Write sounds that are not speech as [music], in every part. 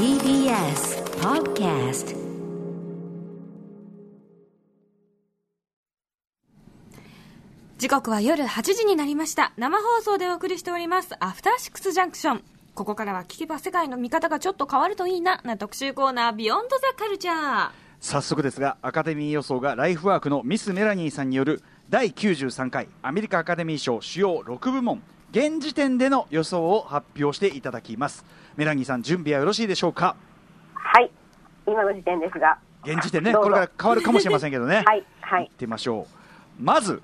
TBS Podcast 時刻は夜8時になりました。生放送でお送りしております。アフターシックスジャンクション。ここからは聞けば世界の見方がちょっと変わるといいな。な特集コーナービヨンドザカルチャー早速ですがアカデミー予想がライフワークのミス・メラニーさんによる第93回アメリカアカデミー賞主要6部門現時点での予想を発表していただきます。メラニーさん準備はよろしいでしょうか？はい、今の時点ですが、現時点ねこれから変わるかもしれませんけどね。[laughs] はい、はい。行っ、てみましょう。まず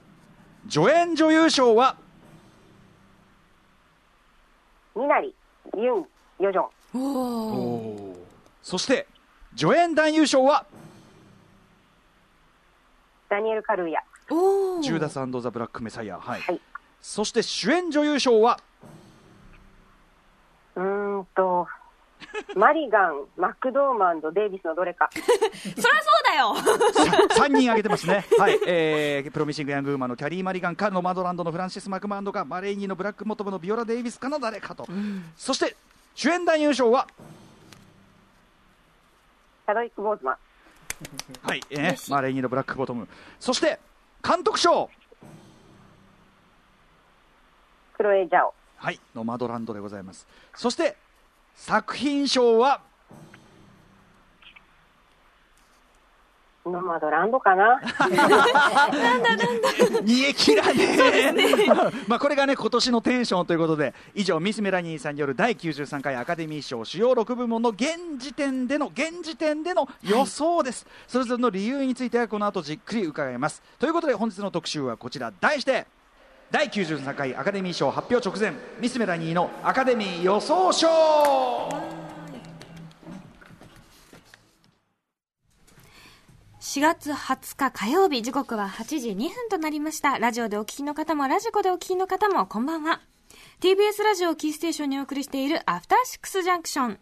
助演女優賞は？みなり、ユン、ヨジョン、おおそして助演男優賞は？ダニエル・カルーヤ、おおジューダスザ・ブラック・メサイア、はい。はい、そして主演女優賞は？うーんと、マリガン、[laughs] マクドーマンド、デイビスのどれか、[laughs] そりゃそうだよ。3人挙げてますね、[laughs] はいえー、プロミシング・ヤング・ウーマンのキャリー・マリガンかのマドランドのフランシス・マクマンドかマレーニーのブラック・モトムのビオラ・デイビスかの誰かと、そして主演男優賞は、チャドウィック・ボーズマン、はいえーマレーニーのブラック・ボトム。そして監督賞、クロエ・ジャオ、はい、のマドランドでございます。そして作品賞は？ノマドランドかな、[laughs] 煮え切らねえ。まあこれがね今年のテンションということで以上ミス・メラニーさんによる第93回アカデミー賞主要6部門の現時点での現時点での予想です、それぞれの理由についてはこの後じっくり伺います。ということで本日の特集はこちら。題して第93回アカデミー賞発表直前ミス・メラニーのアカデミー予想賞。4月20日火曜日時刻は8時2分となりました。ラジオでお聞きの方もラジコでお聞きの方もこんばんは。TBS ラジオをキーステーションにお送りしているアフターシックスジャンクション。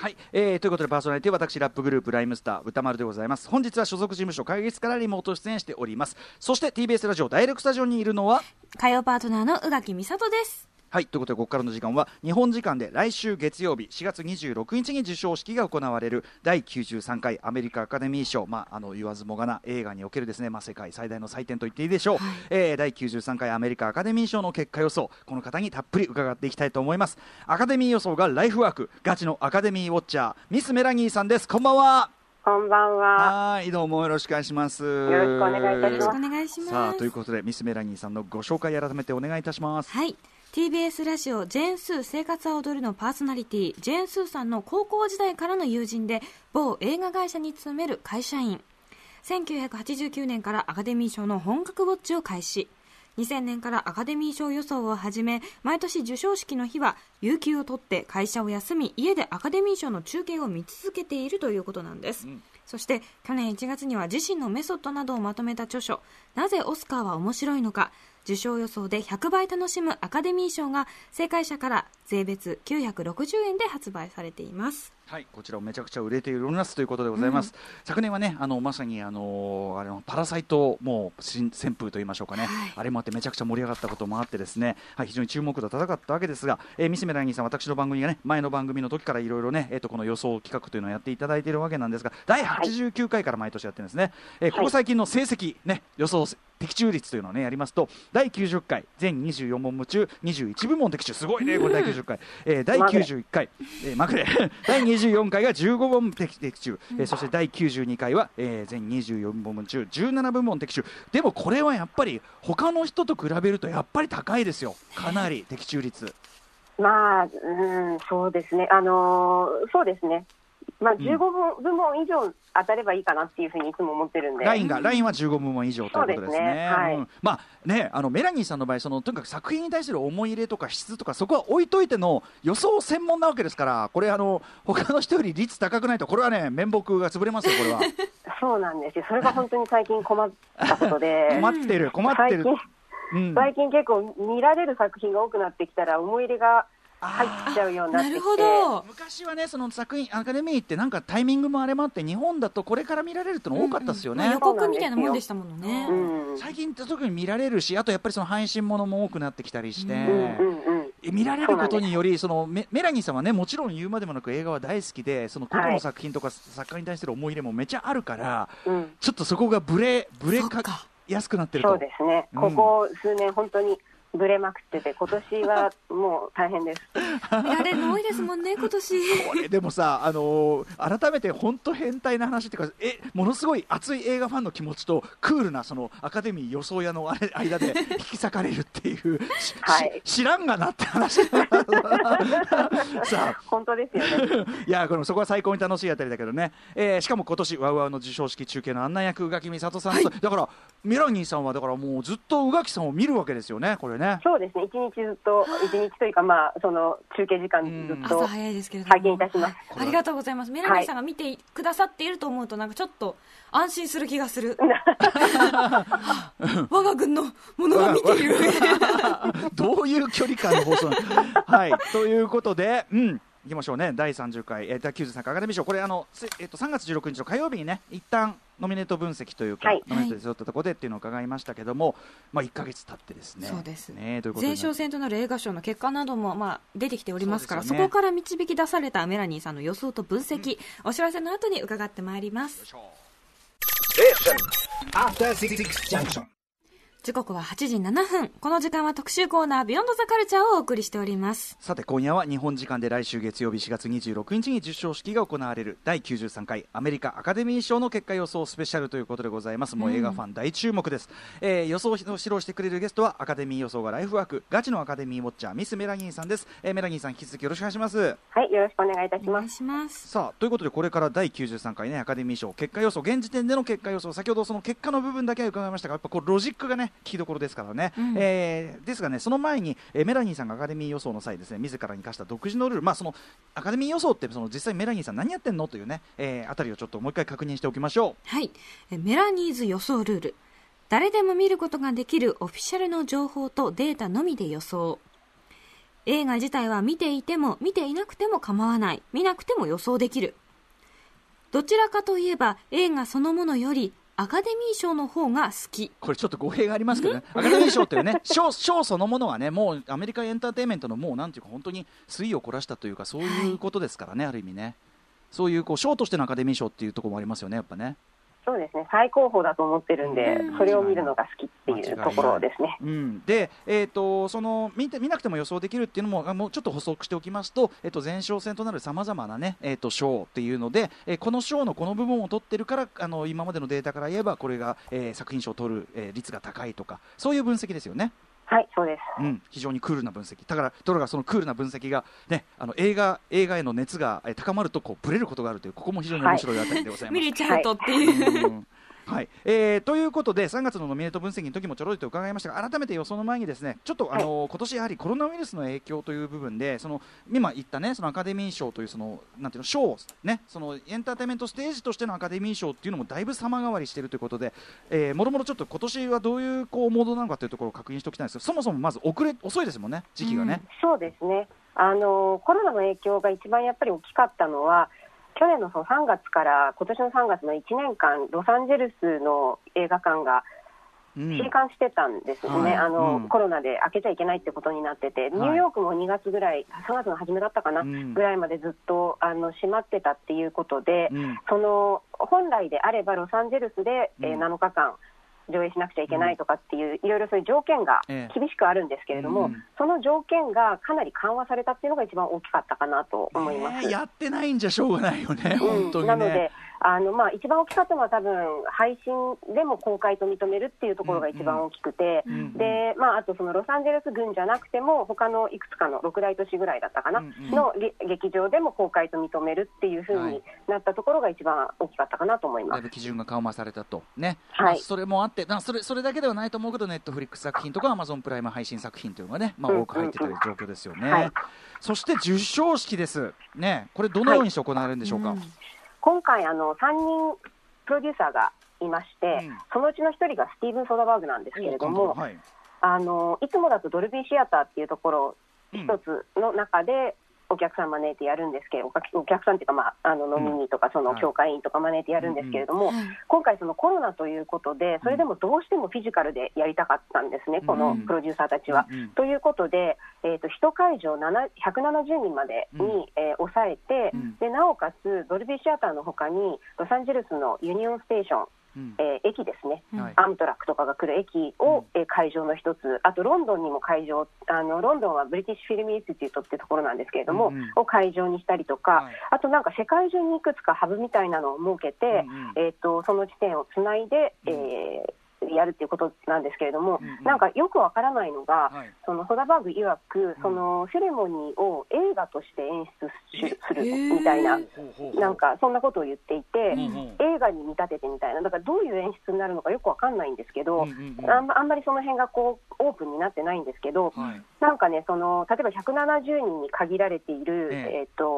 はい、えーということでパーソナリティは私ラップグループライムスター歌丸でございます。本日は所属事務所会議室からリモート出演しております。そして TBS ラジオダイレクスタジオにいるのは火曜パートナーの宇垣美里です。はいということでここからの時間は日本時間で来週月曜日4月26日に授賞式が行われる第93回アメリカアカデミー賞、まあ、あの言わずもがな映画におけるですね、まあ、世界最大の祭典と言っていいでしょう、えー第93回アメリカアカデミー賞の結果予想この方にたっぷり伺っていきたいと思います。アカデミー予想がライフワークガチのアカデミーウォッチャーミス・メラニーさんです。こんばんは。こんばんは、はいどうもよろしくお願いします。よろしくお願いいたします。さあということでミス・メラニーさんのご紹介改めてお願いいたします。はい TBS ラジオジェーン・スー生活は踊るのパーソナリティジェーン・スーさんの高校時代からの友人で某映画会社に勤める会社員。1989年からアカデミー賞の本格ウォッチを開始。2000年からアカデミー賞予想を始め毎年授賞式の日は有給を取って会社を休み家でアカデミー賞の中継を見続けているということなんです、そして去年1月には自身のメソッドなどをまとめた著書「なぜオスカーは面白いのか」受賞予想で100倍楽しむアカデミー賞が正解者から税別960円で発売されています。はい、こちらもめちゃくちゃ売れておりますということでございます。昨年はね、あのまさにあのあれのパラサイトもう新旋風と言いましょうかね、はい。あれもあってめちゃくちゃ盛り上がったこともあってですね、はい、非常に注目度高かったわけですが、えー、ミスメラニーさん私の番組がね前の番組の時からいろいろね、えっ、とこの予想企画というのをやっていただいているわけなんですが、第89回から毎年やってるんですね。えーここ最近の成績ね予想的中率というのをねやりますと第90回全24問夢中21部門的中すごいねこれ第90回、えー第91回、えーまぐれ [laughs] 第24回が15問的的中、えーそして第92回は、えー全24部門中17部門的中。でもこれはやっぱり他の人と比べるとやっぱり高いですよ。かなり的中率。まあ、うん、そうですね、あのーそうですね、まあ、15部部門以上当たればいいかなっていうふうにいつも思ってるんで、ラインが、ラインは15部門以上ということですね。そうですね。はい。うん。まあね、あのメラニーさんの場合、そのとにかく作品に対する思い入れとか質とか、そこは置いといての予想専門なわけですから、これあの他の人より率高くないと、これはね面目が潰れますよ、これは。[laughs] そうなんですよ、それが本当に最近困ったことで、[laughs] 困ってる、困ってる。最近、うん、最近結構見られる作品が多くなってきたら、思い入れが入っちゃうようになってきて、なるほど。昔はね、その作品アカデミーってなんかタイミングもあれもあって、日本だとこれから見られるっての多かったですよね。まあ予告みたいなもんでしたものね。うん、最近って特に見られるし、あとやっぱりその配信ものも多くなってきて、うんうんうん、い見られることによりそのメメラニーさんはねもちろん言うまでもなく映画は大好きでその個々の作品とか作家に対する思い入れもめちゃあるから、うん。ちょっとそこがブレブレかそっか。やすくなってると。そうですね、うんここ数年、本当にぶれまくってて、今年はもう大変です。見られ多いですもんね今年。これでもさ、あのー改めて本当変態な話っていうかえものすごい熱い映画ファンの気持ちとクールなそのアカデミー予想屋のあれ間で引き裂かれるっていう、しはい。し知らんがなって話 [laughs] さあ。本当ですよね。[laughs] いやこのそこは最高に楽しいあたりだけどね、えーしかも今年ワウワウの授賞式中継の案内役宇垣美里さんと、だからミラニーさんはだからもうずっと宇垣さんを見るわけですよねこれね。そうですね、一日ずっと、一日というか、まあ、その中継時間ずっと朝早いですけれども。拝見いたします。ありがとうございます。メラニーさんが見てくださっていると思うとなんかちょっと安心する気がする。[laughs] 我が軍のものが見ている。[laughs] どういう距離感の放送はい。ということでうんいきましょうね。第30回、えー、第93回アカデミー賞。これあの、せえっと3月16日の火曜日にね一旦ノミネート分析というか、はい。ノミネートで揃ったところでっていうのを伺いましたけども、まあ1か月経ってですね。そうです。ねということで前哨戦となる映画賞の結果なども、まあ、出てきておりますからそ,、こから導き出されたメラニーさんの予想と分析、お知らせの後に伺ってまいります。After Six Junction. 時刻は8時7分。この時間は特集コーナー、ビヨンドザカルチャーをお送りしております。さて今夜は日本時間で来週月曜日4月26日に授賞式が行われる第93回アメリカアカデミー賞の結果予想スペシャルということでございますもう映画ファン大注目です、えー予想を指導してくれるゲストはアカデミー予想がライフワークガチのアカデミーウォッチャーミスメラニーさんです、えーメラニーさん引き続きよろしくお願いしますはい、よろしくお願いいた。します。さあということでこれから第93回ねアカデミー賞結果予想現時点での結果予想先ほどその結果の部分だけは伺いましたがやっぱこうロジックがね聞きどころですからね、うんえーですがねその前に、えーメラニーさんがアカデミー予想の際ですね自らに課した独自のルールまあそのアカデミー予想ってその実際メラニーさん何やってんの？というね、えーあたりをちょっともう一回確認しておきましょはい。えメラニーズ予想ルール。誰でも見ることができるオフィシャルの情報とデータのみで予想。映画自体は見ていても見ていなくても構わない。見なくても予想できる。どちらかといえば映画そのものよりアカデミー賞の方が好き。うこれちょっと語弊がありますけどね。アカデミー賞っていうね [laughs] 賞賞そのものはねもうアメリカエンターテインメントのもうなんていうか本当に水を凝らしたというかそういうことですからね、ある意味ね。そういうこう賞としてのアカデミー賞っていうところもありますよねやっぱねそうですね、最高峰だと思ってるんでうん、それを見るのが好きっていうところですね。うん、で、えー、とその見て見なくても予想できるっていうのもあもうちょっと補足しておきますと,、えー、と前哨戦となるさまざまな、ねえー、と賞っていうので、えーこの賞のこの部分を取ってるからあの今までのデータから言えばこれが、えー作品賞を取る、えー率が高いとかそういう分析ですよね。はい、そうです。うん、非常にクールな分析だからところがそのクールな分析が、ね、あの映画映画への熱がえー高まるとこうブレることがあるというここも非常に面白いあたりでございます。見れちゃうとっていう。うんはいえーということで3月のノミネート分析の時もちょろっと伺いましたが改めて予想の前にですねちょっとあの、今年やはりコロナウイルスの影響という部分でその今言ったねそのアカデミー賞というそのなんていうの賞ねそのエンターテインメントステージとしてのアカデミー賞っていうのもだいぶ様変わりしているということで、えーもろもろちょっと今年はどういうこうモードなのかというところを確認しておきたいんですけどそもそもまず遅れ遅いですもんね時期がね。そうですね。あのコロナの影響が一番やっぱり大きかったのは、去年のその3月から今年の3月の1年間、ロサンゼルスの映画館がうん。閉館してたんですね、はい。あのうん。コロナで開けちゃいけないってことになってて、ニューヨークも2月ぐらい、3月の初めだったかな、うん。ぐらいまでずっとあの閉まってたっていうことで、うんその本来であればロサンゼルスで、えーうん7日間上映しなくちゃいけないとかっていう、いろいろそういう条件がええ厳しくあるんですけれども、うんその条件がかなり緩和されたっていうのが一番大きかったかなと思います。ねやってないんじゃしょうがないよね、うん本当にね。なので、あのまあ、一番大きかったのは、多分配信でも公開と認めるっていうところが一番大きくて、うんうんでまあ、あとそのロサンゼルス郡じゃなくても、他のいくつかの6大都市ぐらいだったかな、うんうん。のげ劇場でも公開と認めるっていうふうになったところが一番大きかったかなと思います。だいぶ基準が緩和されたと、ね。はい。まあそれもあって、なそれそれだけではないと思うけど、ネットフリックス作品とか、アマゾンプライム配信作品というのがね、まあ、うん。多く入ってた状況ですよね。はい。そして授賞式です、ね、これ、どのようにして行われるんでしょうか？うん今回あの、3人プロデューサーがいまして、うん。そのうちの1人がスティーブン・ソダバーグなんですけれども、はい。あのいつもだとドルビーシアターっていうところうん一つの中で、お客さん招いてやるんですけど、お客お客さんっていうか、まあ、あのノミニーとか、その協会員とか招いてやるんですけれども、はい今回、そのコロナということで、それでもどうしてもフィジカルでやりたかったんですね、このプロデューサーたちは。ということで、えー、と1会場7 170人までに、うん。えー抑えて、うん。でなおかつドルビーシアターのほかに、ロサンゼルスのユニオンステーション、うん。えー駅ですね、はい。アムトラックとかが来る駅を、えー会場の一つ、あとロンドンにも会場、あのロンドンはブリティッシュ・フィルム・インスティテュートっていうところなんですけれども、うんうん。を会場にしたりとか、はい。あとなんか世界中にいくつかハブみたいなのを設けて、うんうん。えー、とその地点をつないで、えーやるっていうことなんですけれども、うんうん。なんかよくわからないのが、はい。そのソダバーグ曰く、そのセレモニーを映画として演出しするみたいな、なんかそんなことを言っていて、うんうん。映画に見立ててみたいな、だからどういう演出になるのかよくわかんないんですけど、うんうんうん。あんまあんまりその辺がこうオープンになってないんですけど、はい。なんかね、その例えば170人に限られている、ええ。えー、と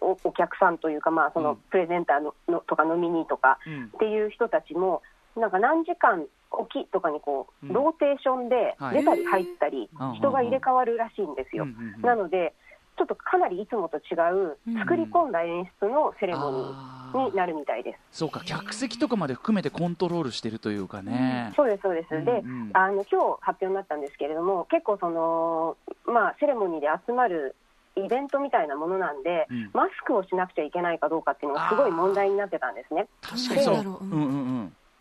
おお客さんというか、まあ、そうん。のプレゼンターののとかノミニーとかうん。っていう人たちも、なんか何時間おきとかにこう、うん。ローテーションではい。出たり入ったり、うん人が入れ替わるらしいんですよ。うんうんうん。なので、ちょっとかなりいつもと違ううん。作り込んだ演出のセレモニあー。になるみたいです。そうか客席とかまで含めてコントロールしてるというかね、そうです、そうです。で、うんうん。あの今日発表になったんですけれども、結構その、まあ、セレモニーで集まるイベントみたいなものなんで、うん。マスクをしなくちゃいけないかどうかっていうのがすごい問題になってたんですね。確かにそう。うんうんうん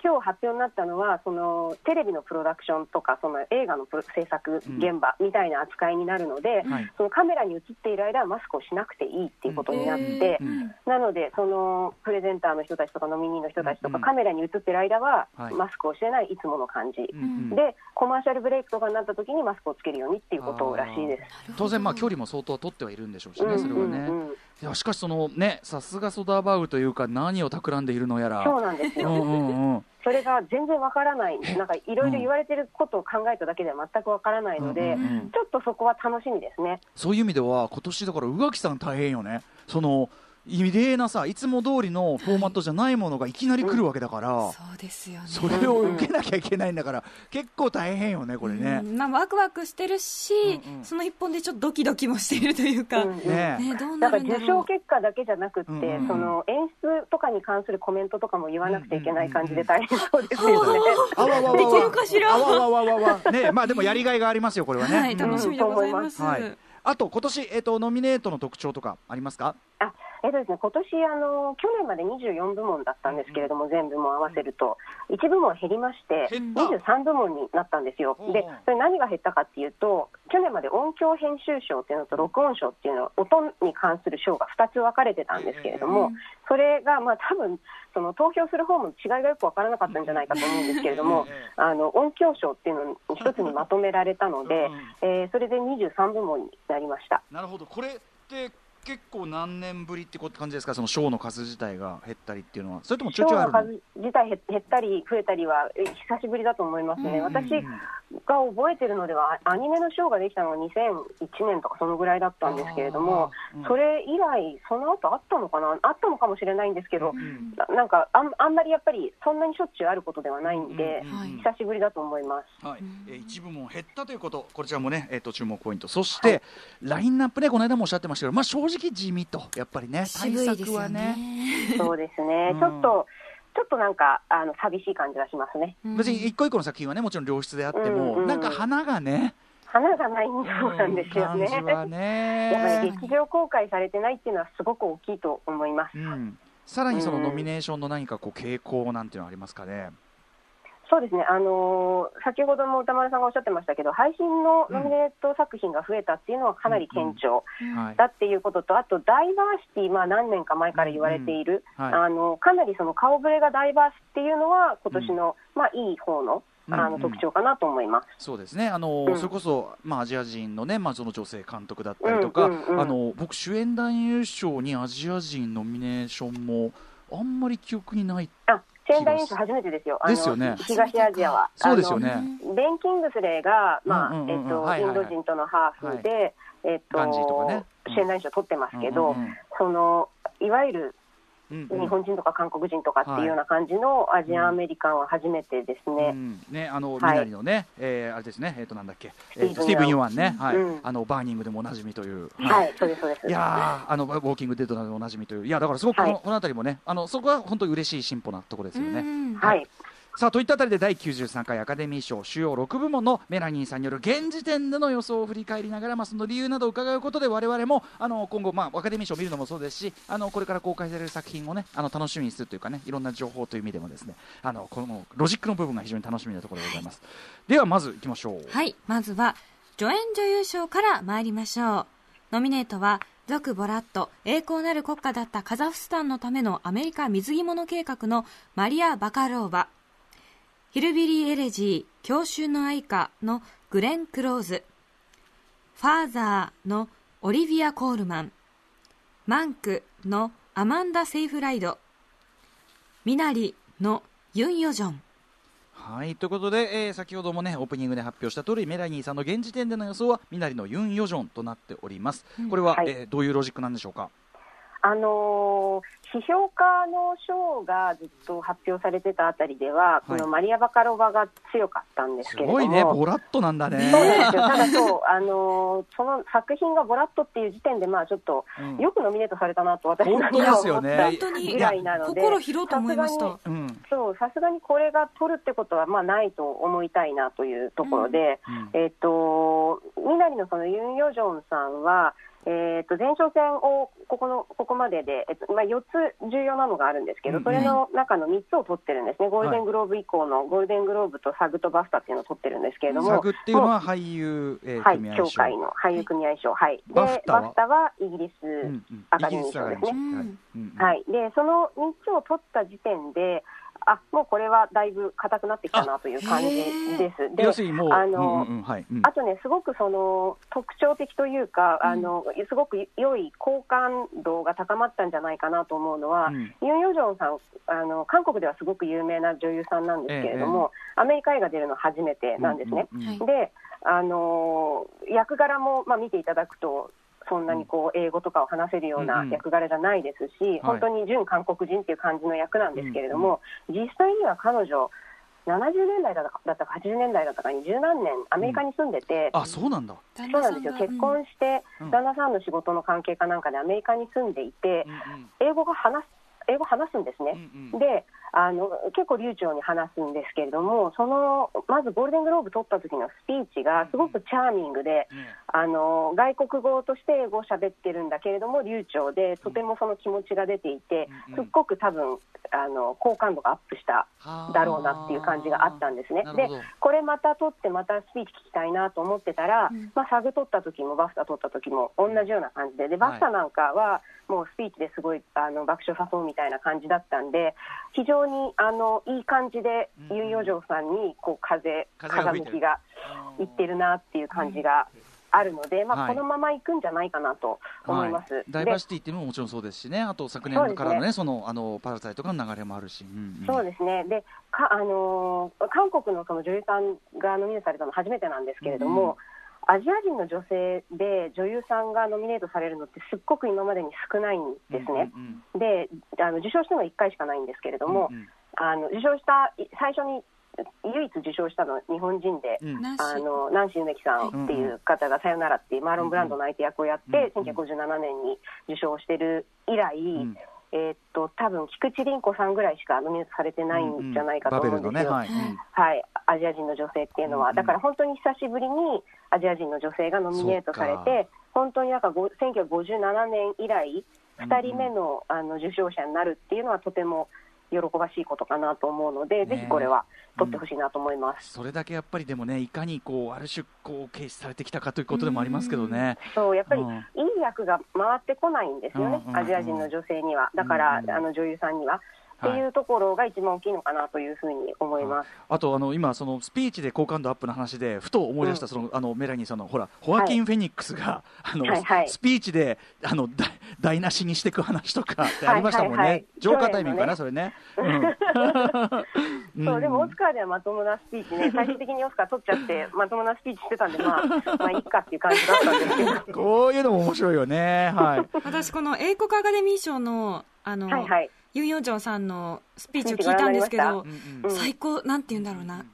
今日発表になったのは、そのテレビのプロダクションとか、その映画の制作現場みたいな扱いになるので、はい。そのカメラに映っている間はマスクをしなくていいっていうことになって、うんなので、そのプレゼンターの人たちとかノミニーの人たちとか、うん。カメラに映ってる間ははい。マスクをしてないいつもの感じ、うんうん。でコマーシャルブレイクとかになった時にマスクをつけるようにっていうことらしいです。当然まあ距離も相当取ってはいるんでしょうしね、それはね、うんうんうんいやしかしそのねさすがソダーバウグというか何を企んでいるのやら。そうなんですよ、うんうんうん。それが全然わからない、なんかいろいろ言われてることを考えただけでは全くわからないので、うんうんうん。ちょっとそこは楽しみですね。そういう意味では今年だから宇垣さん大変よね。その異例なさいつも通りのフォーマットじゃないものがいきなり来るわけだから、そうですよね。それを受けなきゃいけないんだから結構大変よねこれね。う、ん。まあ、ワクワクしてるし、うんうん。その一本でちょっとドキドキもしているというか、うんうん。ねね、どうなるんだ受賞結果だけじゃなくって、うんうんうん。その演出とかに関するコメントとかも言わなくちゃいけない感じで大変そうですよね。あわわわわできるかしら？あわわわわわ。ねまあでもやりがいがありますよこれはね、はい、楽しみでございます。はい。あと今年えっ、とノミネートの特徴とかありますか？あえっとですね、今年あの去年まで24部門だったんですけれども、全部も合わせると、1部門減りまして、減った。23部門になったんですよ。で、それ何が減ったかっていうと、去年まで音響編集賞っていうのと録音賞っていうの、音に関する賞が2つ分かれてたんですけれども、それがまあ多分その投票する方も違いがよく分からなかったんじゃないかと思うんですけれども、あの音響賞っていうのに一つにまとめられたので、えーそれで23部門になりました。なるほど。これって結構何年ぶりって感じですか？その賞の数自体が減ったりっていうのは？それともちょいちょいあるの？賞の数自体減減ったり増えたりはえ久しぶりだと思いますね、うんうんうん。私が覚えてるのでは、アニメの賞ができたのは2001年とかそのぐらいだったんですけれども、うん。それ以来、その後あったのかな、あったのかもしれないんですけど、んななんかあんあんまりやっぱりそんなにしょっちゅうあることではないんで、うん久しぶりだと思います。はい、えー一部門減ったということ、こちらもね、えっ、と注目ポイント。そして、ラインナップね、この間もおっしゃってましたけど、まあ正直地味と、やっぱりね、対策はね。ね。そうですね、うん。ちょっと、ちょっとなんかあの寂しい感じがしますね。うん別に一個一個の作品はね、もちろん良質であっても、うんうんなんか花がね、花がないそうなんですよね。感じはやっぱねり。劇場公開されてないっていうのはすごく大きいと思います。うん。さらにそのうんノミネーションの何かこう傾向なんていうのはありますかね？そうですね、あのー先ほども歌丸さんがおっしゃってましたけど、配信のノミネート作品が増えたっていうのはかなり顕著はい。だっていうことと、あとダイバーシティ、まあ、何年か前から言われている、うんはい。あのかなりその顔ぶれがダイバースっていうのは、今年の、まあ、いい方のあうんの特徴かなと思います。そうですね、あのうん。それこそ、まあ、アジア人のね、まあ、その女性監督だったりとか、うんうんうん。あの僕、主演男優賞にアジア人ノミネーションもあんまり記憶にない、あ仙台演習初めてですよ、ですよね。東アジアは。そうですよね。ベン・キングスレーが、まあえっとインド人とのハーフで、えっとガンジーとかね。うん。主演男優賞取ってますけど、そのいわゆるうん。日本人とか韓国人とかっていうような感じのアジアンアメリカンは初めてですね。うん。ね、あの、はい。みなりのね、えーあれですね、えっ、と、なんだっけ、えーとススティーブンティーブン・ね、はい、うん。あの、バーニングでもおなじみという。はい、そうです、そうです。いやーあのウォーキングデッドなどでおなじみという、いやだからすごくこの,、はい。この辺りもね、あのそこは本当に嬉しい進歩なところですよね。うん。はい、さあといったあたりで第93回アカデミー賞主要6部門のメラニーさんによる現時点での予想を振り返りながら、まあ、その理由などを伺うことで我々もあの今後、まあ、アカデミー賞を見るのもそうですしあのこれから公開される作品をねあの楽しみにするというかねいろんな情報という意味でもですねあのこのロジックの部分が非常に楽しみなところでございます。ではまずいきましょう。はい、まずは助演女優賞から参りましょう。ノミネートは、続ボラット、栄光なる国家だったカザフスタンのためのアメリカ貢ぎ物計画のマリア・バカロー。バ、ヒルビリー・エレジー、郷愁の哀歌のグレン・クローズ、ファーザーのオリビア・コールマン、マンクのアマンダ・セイフライド、ミナリのユン・ヨジョン、はいということで、えー先ほどもねオープニングで発表した通りメラニーさんの現時点での予想はみなりのユン・ヨジョンとなっております。これは、はい。えーどういうロジックなんでしょうか？あのー批評家の賞がずっと発表されてたあたりでは、このマリア・バカロバが強かったんですすけれども、ごいね。ボラッとなんだね。そうなんですよ、ただそう、あのーその作品がボラットっていう時点で、まあちょっと、うん。よくノミネートされたなと、私なんか本当です思った本当にぐらいなので、心拾うと思いました。うん。そう、さすがにこれが取るってことは、まあないと思いたいなというところで、うん。えっ、と、みなりのそのユン・ヨジョンさんは、えっと前哨戦をここのここまでで、えっとまあ、4つ重要なのがあるんですけど、うんそれの中の3つを取ってるんですね、ゴールデングローブ以降のゴールデングローブとサグとバフタっていうのを取ってるんですけれども、サグっていうのは俳優、えーはい協会の俳優組合賞、はい、でバフタは？イギリス、アカデミー賞ですね。はい、でその3つを取った時点で、あもうこれはだいぶ硬くなってきたなという感じです。で要するにもう、あのうんうんうんはいうん。あとね、すごくその特徴的というか、あのすごく良い好感度が高まったんじゃないかなと思うのは、うん。ユン・ヨジョンさんあの、韓国ではすごく有名な女優さんなんですけれども、アメリカ映画出るの初めてなんですね。うんうんうんはいで、あの役柄も、まあ、見ていただくと、そんなにこう英語とかを話せるよううんうん。な役柄じゃないですし、本当に純韓国人っていう感じの役なんですけれども、実際には彼女、70年代だったかだったか80年代だったかに十何年アメリカに住んでて、あそうなんだ、旦そうなんですよ。結婚して、うん。旦那さんの仕事の関係かなんかでアメリカに住んでいて、英語が話す英語話すんですね。うんうん。であの結構流暢に話すんですけれどもそのまずゴールデングローブ取った時のスピーチがすごくチャーミングで、ねあの外国語として英語を喋ってるんだけれども流暢でとてもその気持ちが出ていて、うんすっごく多分あの好感度がアップしただろうなっていう感じがあったんですね。でこれまた取ってまたスピーチ聞きたいなと思ってたら、うん。まあ、サグ取った時もバフタ取った時も同じような感じででバフタなんかはもうスピーチですごいあの爆笑誘うみたいな感じだったんで非常にあのいい感じでうん。ユン・ヨジョンさんにこう風風向きがいってるなっていう感じがあるので、まあ、はい。このままいくんじゃないかなと思います。はい、ダイバーシティっていうのももちろんそうですしね、あと昨年からのね、そのあのパラサイトがの流れもあるし、うんうん。そうですね。で、かあのー韓国のその女優さんがノミネートされたの初めてなんですけれども、アジア人の女性で女優さんがノミネートされるのってすっごく今までに少ないんですね。うんで、あの受賞したのは1回しかないんですけれども、うん。うんあの受賞したい最初に唯一受賞したのは日本人で。うん。ナンシー。あのナンシー梅木さんっていう方が「さよなら」っていうマーロン・ブランドの相手役をやって、うん1957年に受賞してる以来、んえーっと多分菊池凛子さんぐらいしかノミネートされてないんじゃないかと思うんですよ、バベルのね、はい、はい、アジア人の女性っていうのは、うんだから本当に久しぶりにアジア人の女性がノミネートされそて、本当になんかご1957年以来、2人目の,、あの受賞者になるっていうのは、とても喜ばしいことかなと思うので、ねぜひこれは取ってほしいなと思います。それだけやっぱりでもね、いかにこうある種こう軽視されてきたかということでもありますけどね。そうやっぱり、うんいい役が回ってこないんですよね、うんうんうんアジア人の女性には、だから、うんうんあの女優さんには。っていうところが一番大きいのかなというふうに思います。あとあの今そのスピーチで好感度アップの話でふと思い出した、うんそのあのメラニーさんのほらホアキン・フェニックスが、あの、はいはいスピーチであのだ台無しにしていく話とかってありましたもんね、はいはいはいジョーカータイミングかな、去それね。うん [laughs] そうでもオスんカーではまともなスピーチね、[laughs] 最終的にオスカー取っちゃって、まともなスピーチしてたんで、まあ、[laughs] まあいいかっていう感じだったんですけど。こういうのも面白いよね。はい。私この英国アカデミー賞のあの、はいはい。ユン・ヨンジョンさんのスピーチを聞いたんですけど最高なんて言うんだろうな、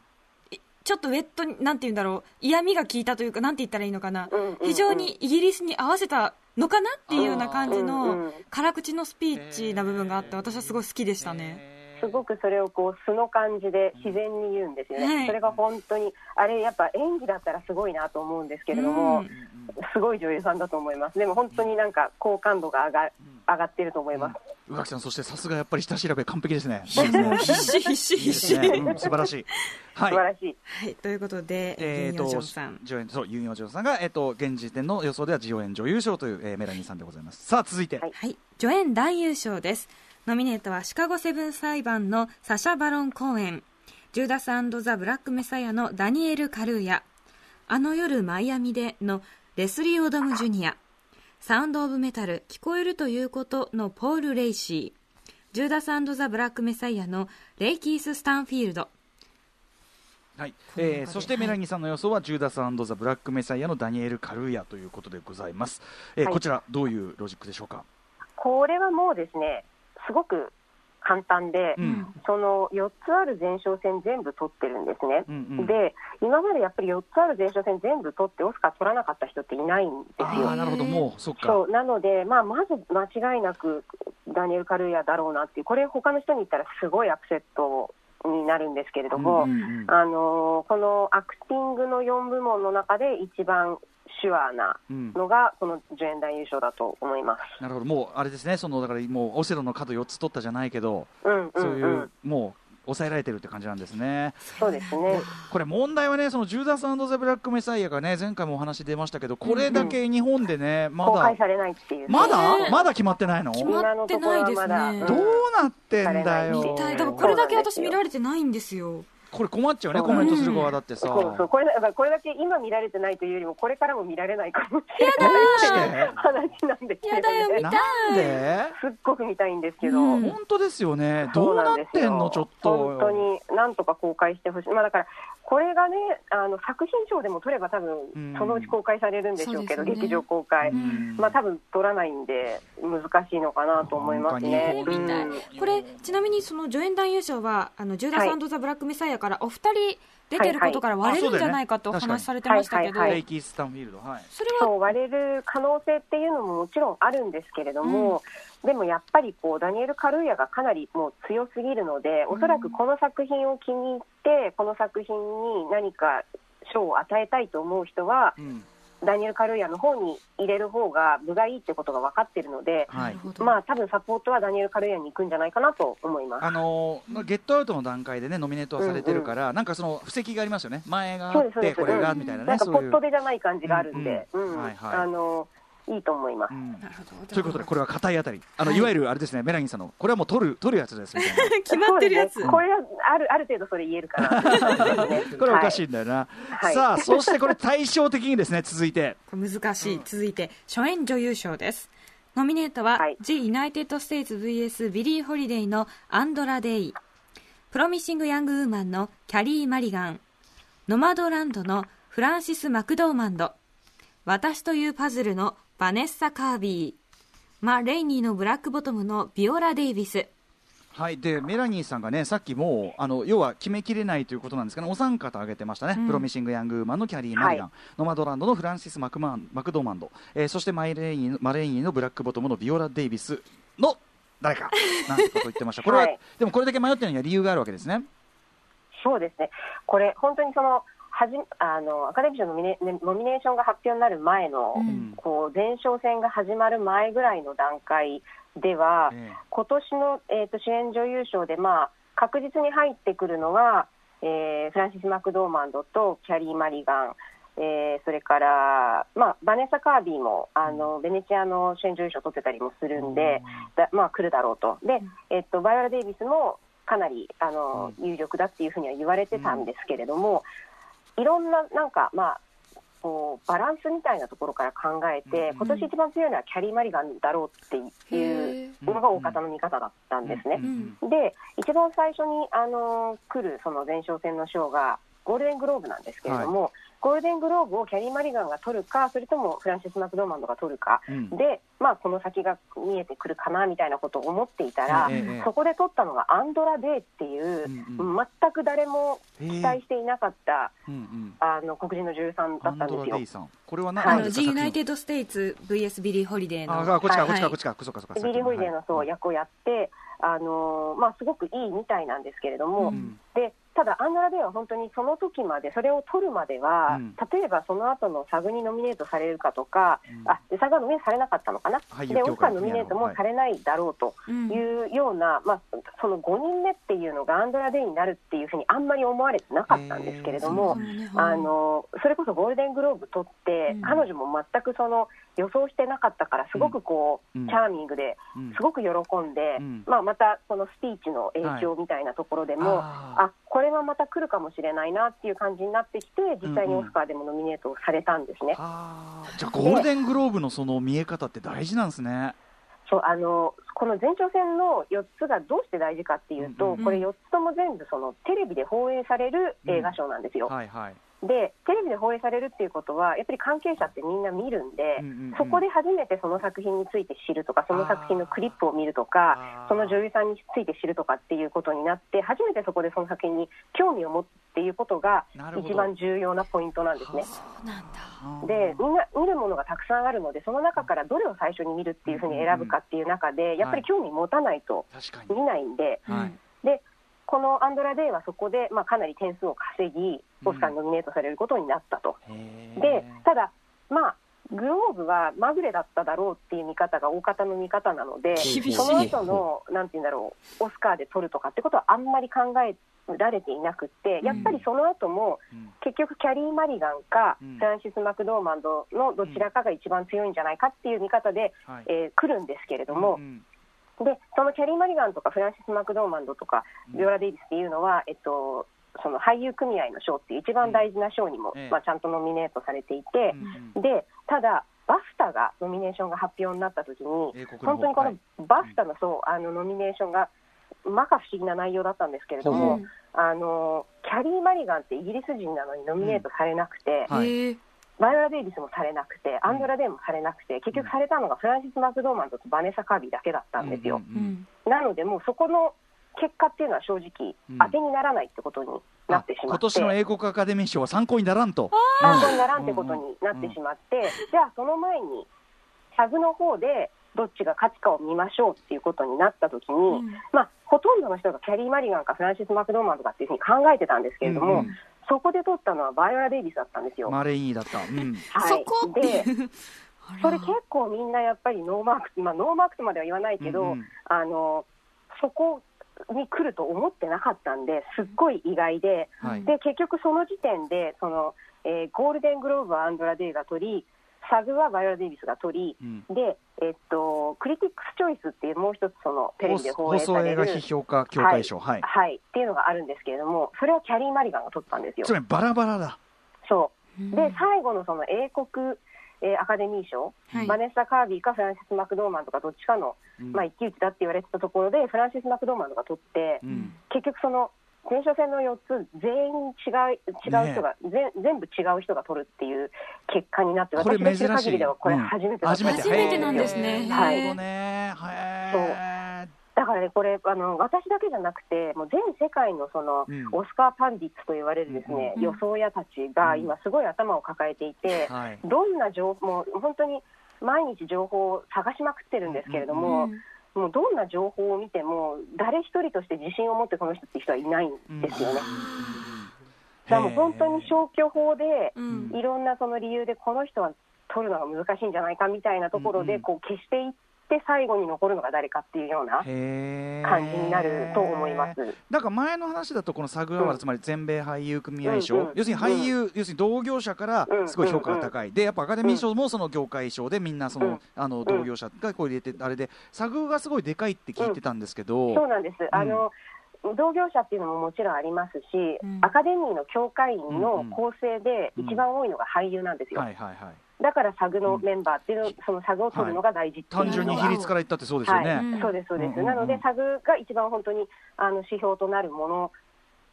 いちょっとウェットになんて言うんだろう。嫌味が効いたというかなんて言ったらいいのかな、非常にイギリスに合わせたのかなっていうような感じのん辛口のスピーチな部分があって私はすごい好きでしたね。すごくそれをこう素の感じで自然に言うんですよね、はい。それが本当にあれやっぱ演技だったらすごいなと思うんですけれども、うんすごい女優さんだと思います。でも本当になんか好感度が上が上がってると思います、宇垣さん、そしてさすがやっぱり下調べ完璧ですね。必死必死必死。うん素晴らしい。はい。素晴。らしい。はい、ということで、えー、ユン・ヨンジョとンさん。そうユン・ヨンジョンさんが、えー、と現時点の予想ではジオエン女優賞という、えーメラニーさんでございます。さあ続いて、はい。はい、助演男優賞です。ノミネートはシカゴセブン裁判のサシャ・バロン公演、ジューダスザ・ブラック・メサイアのダニエル・カルーヤ、あの夜マイアミでのレスリー・オドム・ジュニア、サウンド・オブ・メタル、聞こえるということのポール・レイシー、ジューダスザ・ブラック・メサイアのレイキース・スタンフィールド、はい。えーそしてメラニーさんの予想はジューダスザ・ブラック・メサイアのダニエル・カルーヤということでございます、えーはい。こちらどういうロジックでしょうか、これはもうですねすごく簡単で、うん。その4つある前哨戦全部取ってるんですね、うんうん。で今までやっぱり4つある前哨戦全部取ってオスカー取らなかった人っていないんですよ。なるほど。もうそっか。そうなので、まあ、まず間違いなくダニエル・カルーヤだろうなっていう、これ、他の人に言ったらすごいアップセットになるんですけれども、うんうんうん。あのーこのアクティングの4部門の中で一番シュアなうんのが、この助演男優賞だと思います。なるほどもうあれですねそのだからもうオセロの角4つ取ったじゃないけど、うんうんそういう、うん、もう抑えられてるって感じなんですね。そうですね。これ問題はねそのジューダスザ・ブラック・メサイアがね前回もお話出ましたけどこれだけ日本でねまだ公開されないっていう。まねだまだ決まってないの？決まってないですね。どうなってんだよ見たい。だからこれだけ私見られてないんですよ。これ困っちゃうねコメントする側だってさ。そうそう。これだこれだけ今見られてないというよりも、これからも見られないかもしれない話なんですけど、ね、やだよ見たいなんで？すっごく見たいんですけど、うん。本当ですよね。どうなってんのちょっと。本当になんとか公開してほしい、まあ、だからこれがねあの作品賞でも取れば多うん。分そのうち公開されるんでしょうけど、ね。劇場公開、うん。まあ多分取らないんで難しいのかなと思いますね。本当に見たい。うん。これちなみにその助演男優賞はあのジューダスザ・ブラック・メサイアからお二人出てることから割れるんじゃないかとお話しされてましたけど、はいはいレイキー・スタンフィールド。はい。それは割れる可能性っていうのももちろんあるんですけれども、でもやっぱりこうダニエル・カルーヤがかなりもう強すぎるので、おそらくこの作品を気に入って、この作品に何か賞を与えたいと思う人は、うん。ダニエル・カルーヤの方に入れる方が分がいいってことが分かってるので、はい。まあ多分サポートはダニエル・カルーヤに行くんじゃないかなと思います。あのーゲットアウトの段階でねノミネートはされてるから、なんかその布石がありますよね。前があそうですそうです。ってこれがうんみたいななんかポットでじゃない感じがあるんで、うんう。ん。はいはい。あのいいと思います。うん。なるほど。ということでこれは硬いあたり。あの、はい。い、わゆるあれですねメラニーさんの。これはもう取る取るやつですみたいな。[laughs] 決まってるやつ、ね。これはあるある程度それ言えるかな。[laughs] これおかしい。いんだよな、はい。さあそしてこれ対照的にですね続いて。難しい、続いて主演女優賞です。ノミネートは、はい。The United States vs. ビリー・ホリデイのアンドラ・デイプロミッシング・ヤング・ウーマンのキャリー・マリガンノマドランドのフランシス・マクドーマンド。私というパズルのバネッサ・カービーマ・レイニーのブラックボトムのビオラ・デイビス。はい、でメラニーさんがねさっきもうあの要は決めきれないということなんですけどお三方挙げてましたね、うん。プロミッシング・ヤング・ウーマンのキャリー・マリガン、はノマドランドのフランシス・マクマンマクドーマンド、えーそしてマイレイニーマレイニーのブラックボトムのビオラ・デイビスの誰か。[laughs] なんてことを言ってました。これは、はい。でもこれだけ迷ってるのには理由があるわけですね。そうですね。これ本当にそのはじあのアカデミー賞のノミネねノミネーションが発表になる前の、うん。こう前哨戦が始まる前ぐらいの段階では、ええ。今年の、えー、と主演女優賞で、まあ、確実に入ってくるのが、えーフランシス・マクドーマンドとキャリー・マリガン、ええーそれから、まあ、バネッサ・カービーもあのベネチアの主演女優賞を取ってたりもするんで、だまあ、来るだろうと、でえっと、バイオラ・デイビスもかなりあの有力だっていうふうには言われてたんですけれども、いろんななんか、まあ、こうバランスみたいなところから考えて、うん今年一番強いのはキャリー・マリガンだろうっていうのが大方の見方だったんですね。うんで一番最初にあの来るその前哨戦の賞がゴールデングローブなんですけれども、ゴールデングローブをキャリー・マリガンが取るかそれともフランシス・マクドーマンドが取るか、うん。で、まあ、この先が見えてくるかなみたいなことを思っていたら、ええええ。そこで取ったのがアンドラ・デーっていう、うん全く誰も期待していなかった、うんうん。あの黒人の女優さんだったんですよ。アンドラ・デイ。さん。これはなはい。何ですか The 作品 United States vs ビリー・ホリデーの。ああこっちかこっちかはいこっちかそうかそうか。ビリー・ホリデーのそうはい役をやって、あのまあ、すごくいいみたいなんですけれども、うん。でただ、アンドラ・デイは本当にその時まで、それを取るまでは、うん。例えばその後の SAG にノミネートされるかとか、うん。あで SAG はノミネートされなかったのかな、俳優でオスカーノミネートもされないだろうとうんいうような、まあ、その5人目っていうのがアンドラ・デイになるっていうふうにあんまり思われてなかったんですけれども。あのそれこそゴールデングローブ取って、うん。彼女も全くその予想してなかったから、すごくこう、うん。チャーミングで、うん。すごく喜んで、うん。まあ、またそのスピーチの影響みたいなところでも、あーあこれはまた来るかもしれないなっていう感じになってきて、実際にオスカーでもノミネートされたんですね。あー。じゃあゴールデングローブのその見え方って大事なんですね。そうあのこの前哨戦の4つがどうして大事かっていうと、うんうんこれ4つとも全部そのテレビで放映される映画賞なんですよ。はいはいでテレビで放映されるっていうことはやっぱり関係者ってみんな見るんで、うんうんうんそこで初めてその作品について知るとかその作品のクリップを見るとかその女優さんについて知るとかっていうことになって初めてそこでその作品に興味を持つっていうことが一番重要なポイントなんですね。そうなんだ。あー。でみんな見るものがたくさんあるのでその中からどれを最初に見るっていうふうに選ぶかっていう中でやっぱり興味持たないと見ないんで、はい。でこのアンドラ・デイはそこで、まあ、かなり点数を稼ぎオスカーにノミネートされることになったと。へー。でただ、まあ、グローブはまぐれだっただろうっていう見方が大方の見方なので、その後のなんて言うんだろう、オスカーで取るとかってことはあんまり考えられていなくって、やっぱりその後もうん。結局、キャリー・マリガンかうん。フランシス・マクドーマンドのどちらかが一番強いんじゃないかっていう見方で、はい。えー来るんですけれども、うんでそのキャリー・マリガンとかフランシス・マクドーマンドとかうん。ビオラ・デイビスっていうのは、えっと、その俳優組合の賞っていう一番大事な賞にも、ええ。まあ、ちゃんとノミネートされていて、うんでただ、 BAFTA がノミネーションが発表になったときに、本当にこはい。の BAFTA のそうあのノミネーションが、摩訶不思議な内容だったんですけれども、うん。あのキャリー・マリガンってイギリス人なのにノミネートされなくて、はいへえバイオラ・デイビスもされなくて、アンドラ・デイもされなくて、結局されたのがフランシス・マクドーマンドとバネサ・カービーだけだったんですよ。うんうんうんなので、もうそこの結果っていうのは正直、うん。当てにならないってことになってしまって、あ今年の英国アカデミー賞は参考にならんと。参考にならんってことになってしまって、じゃあその前に、 SAG の方でどっちが勝つかを見ましょうっていうことになったときに、うん。まあ、ほとんどの人がキャリー・マリガンかフランシス・マクドーマンドかっていうふうに考えてたんですけれども、うんうんそこで取ったのはバイオラ・デイビスだったんですよ。マレーニーだった、うん。はい、で [laughs] それ結構みんなやっぱりノーマーク、まあ、ノーマークとまでは言わないけど、うんうん。あのそこに来ると思ってなかったんですっごい意外で、はい。で結局その時点でその、えーゴールデングローブはアンドラ・デイが取りサグはバイオラ・デイビスが取うん。りで、えっとクリティックス・チョイスっていうもう一つそのテレビで放放映される送映画批評家協会賞はい、はい、っていうのがあるんですけれどもそれはキャリー・マリガンが取ったんですよ。つ。まりバラバラだ。そう。うん。で最後のその英国、えーアカデミー賞、はい。バネッサ・カービーかフランシス・マクドーマンとかどっちかの、うん。まあ、一騎打ちだって言われてたところでフランシス・マクドーマンドが取って、うん。結局その前哨戦の4つ全員違う違う人が、ぜ全部違う人が取るっていう結果になってこれ私が知る珍しい。限りではこれうん。初めてだった初めて。初めてなんですね。へー。なるほどね。へだからね、これあの、私だけじゃなくて、もう全世界のその、うん。オスカー・パンディッツと言われるですね、うん予想屋たちが今、すごい頭を抱えていて、ーはい。どんな情報も、本当に毎日情報を探しまくってるんですけれども、うんもうどんな情報を見ても、誰一人として自信を持ってこの人って人はいないんですよね。だからもう本当に消去法で、うん。いろんなその理由で、この人は取るのが難しいんじゃないかみたいなところで、こう消していっして最後に残るのが誰かっていうような感じになると思います。なんか前の話だとこのサグアワード、うん。つまり全米俳優組合賞、うんうん。要するに俳優、要するに同業者からうんすごい評価が高い、でやっぱアカデミー賞もその業界賞でみんなその、うん。あの同業者がこう入れてあれでサグがすごいでかいって聞いてたんですけど、そうなんです。あの、同業者っていうのももちろんありますし、うん。アカデミーの協会員うんうん。の構成で一番多いのが俳優なんですよ。はいはいはい、だからサグのメンバーっていうの、そのサグを取るのが大事っていうのが、単純に比率から言ったってそうですよね。はい、うん。そうです、そうです、うん。うんうんなので、サグが一番本当にあの指標となるもの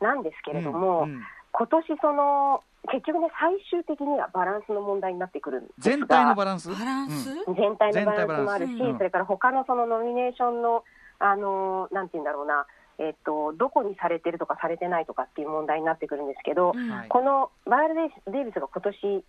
なんですけれども、うん。うん。今年その結局ね、最終的にはバランスの問題になってくるんですが全体のバランス？バランス、うん。全体のバランスもあるし、うん。それから他のそのノミネーションの、あのなんていうんだろうな、えっと、どこにされてるとかされてないとかっていう問題になってくるんですけど、うん。はい。このバール・デイビスが今年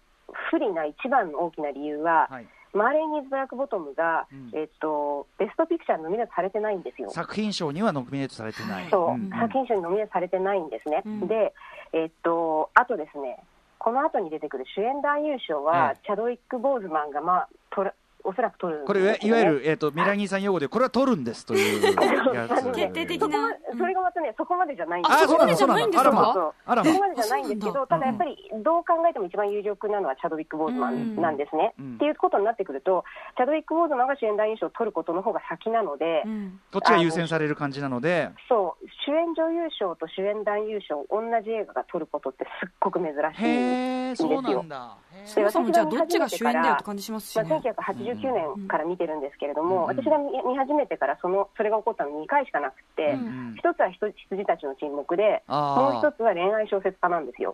不利な一番の大きな理由は、はい、マーレーニーズ・ブラックボトムが、うんえっと、ベストピクチャーにノミネートされてないんですよ。作品賞にはノミネートされてない。そう、んん作品賞にノミネートされてないんですね。うんで、えっと、あとですね、この後に出てくる主演男優賞は、えチャドウィック・ボーズマンが、まあ、取るおそらく取るんこれいわゆる、えー、とミラニーさん用語でこれは取るんですというやつ。決定的そこまなそれがまたね、そこまでじゃないんです。あそこまでじゃないんですか？そこまでじゃないんですけど、ただやっぱりどう考えても一番有力なのはチャドウィック・ボーズマンなんですね。うん。っていうことになってくると、チャドウィック・ボーズマンが主演男優賞を取ることの方が先なので、うん。こっちが優先される感じなので、そう。主演女優賞と主演男優賞、同じ映画が取ることってすっごく珍しい。へえ、そうなんだ。そもそもじゃあどっちが主演だよって感じしますしまあ、ね、1989年から見てるんですけれども、うん私が見見始めてからそのそれが起こったの2回しかなくて、うん一つは羊羊たちの沈黙で、もう一つは恋愛小説家なんですよ。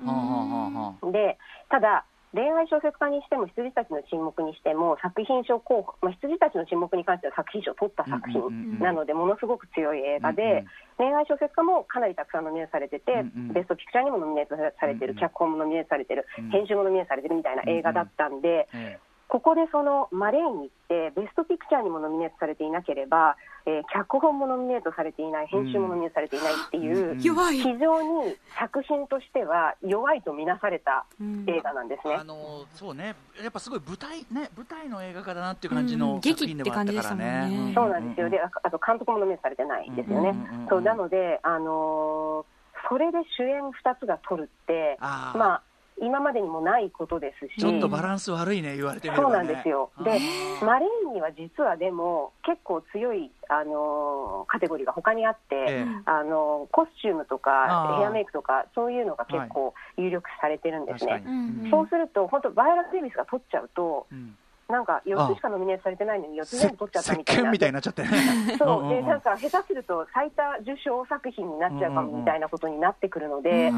でただ恋愛小説家にしても羊たちの沈黙にしても作品賞候補、まあ、羊たちの沈黙に関しては作品賞を取った作品なのでものすごく強い映画で恋愛小説家もかなりたくさんノミネートされててベストピクチャーにもノミネートされてる脚本もノミネートされてるうん編集もノミネートされてるみたいな映画だったんでえここでそのマレーに行ってベストピクチャーにもノミネートされていなければえー脚本もノミネートされていない編集もノミネートされていないっていううん非常に作品としては弱いとみなされたうん。映画なんですね。あのそうね、やっぱすごい舞台ね舞台の映画化だなっていう感じうんの作品でもあったから劇って感じですもんね。ねそうなんですよ。で、ああと監督もノミネートされてないですよね。うんうんうんうん。そうなので、あのーそれで主演2つが取るって、まあ今までにもないことですし、ちょっとバランス悪いね言われてみればね。そうなんですよ。でマレーンには実はでも結構強いあのーカテゴリーが他にあって。ええあのコスチュームとあかーヘアメイクとかそういうのが結構有力視されてるんですね確か。に。うんそうすると本当バイオラ・デイビスが取っちゃうとうんなんか4つしかノミネートされてないのに4つ全部取っちゃったみたいな石鹸みたいになっちゃってね。[laughs] そうでなんか下手すると最多受賞作品になっちゃうかもみたいなことになってくるので、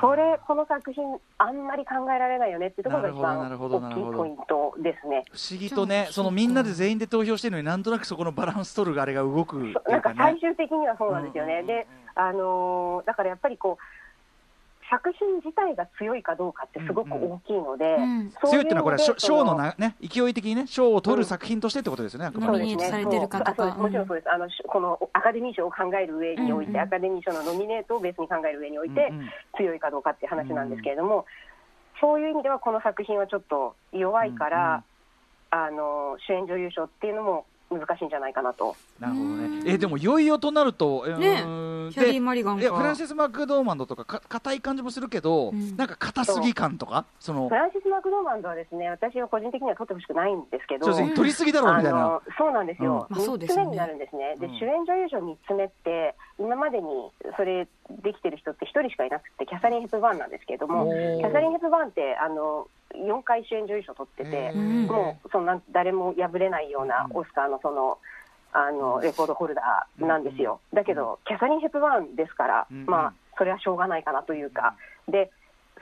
それこの作品あんまり考えられないよねっていうところが一番大きいポイントですね。不思議とね、そのみんなで全員で投票してるのになんとなくそこのバランス取るあれが動くっていうなんか。最終的にはそうなんですよね。うんうんうんうんで、あのーだからやっぱりこう作品自体が強いかどうかってすごく大きいので、うんそう強いっていうのはこれは賞のなね勢い的にね賞を取る作品としてってことですよね。あくまでノミネートされてるかとかそうあそう。ですもちろんそうです、あのしこのアカデミー賞を考える上において、うんうん。アカデミー賞のノミネートをベースに考える上において、うんうん。強いかどうかっていう話なんですけれども、そういう意味ではこの作品はちょっと弱いから、あの主演女優賞っていうのも難しいんじゃないかなと。なるほどね。えでもいよいよとなると、えーねキャリー・でマリガンいやフランかシス・マクドーマンドとかか硬い感じもするけど、うん。なんか硬すぎ感とか？そのフランシス・マクドーマンドはですね私は個人的には取ってほしくないんです。けど、取りすぎだろうみたいな。あのそうなんですよ、うん。まあそう3ですよね。つ目になるんですね、でうん。主演女優賞3つ目って、今までにそれできてる人って1人しかいなくて、キャサリン・ヘプバーンなんですけれども、キャサリン・ヘプバーンってあの4回主演女優賞取ってて、うん。もうそのなん誰も破れないようなうん。オスカーのその。あのレコードホルダーなんですよ、だけど、キャサリン・ヘプバーンですから、うん。まあ、それはしょうがないかなというか、で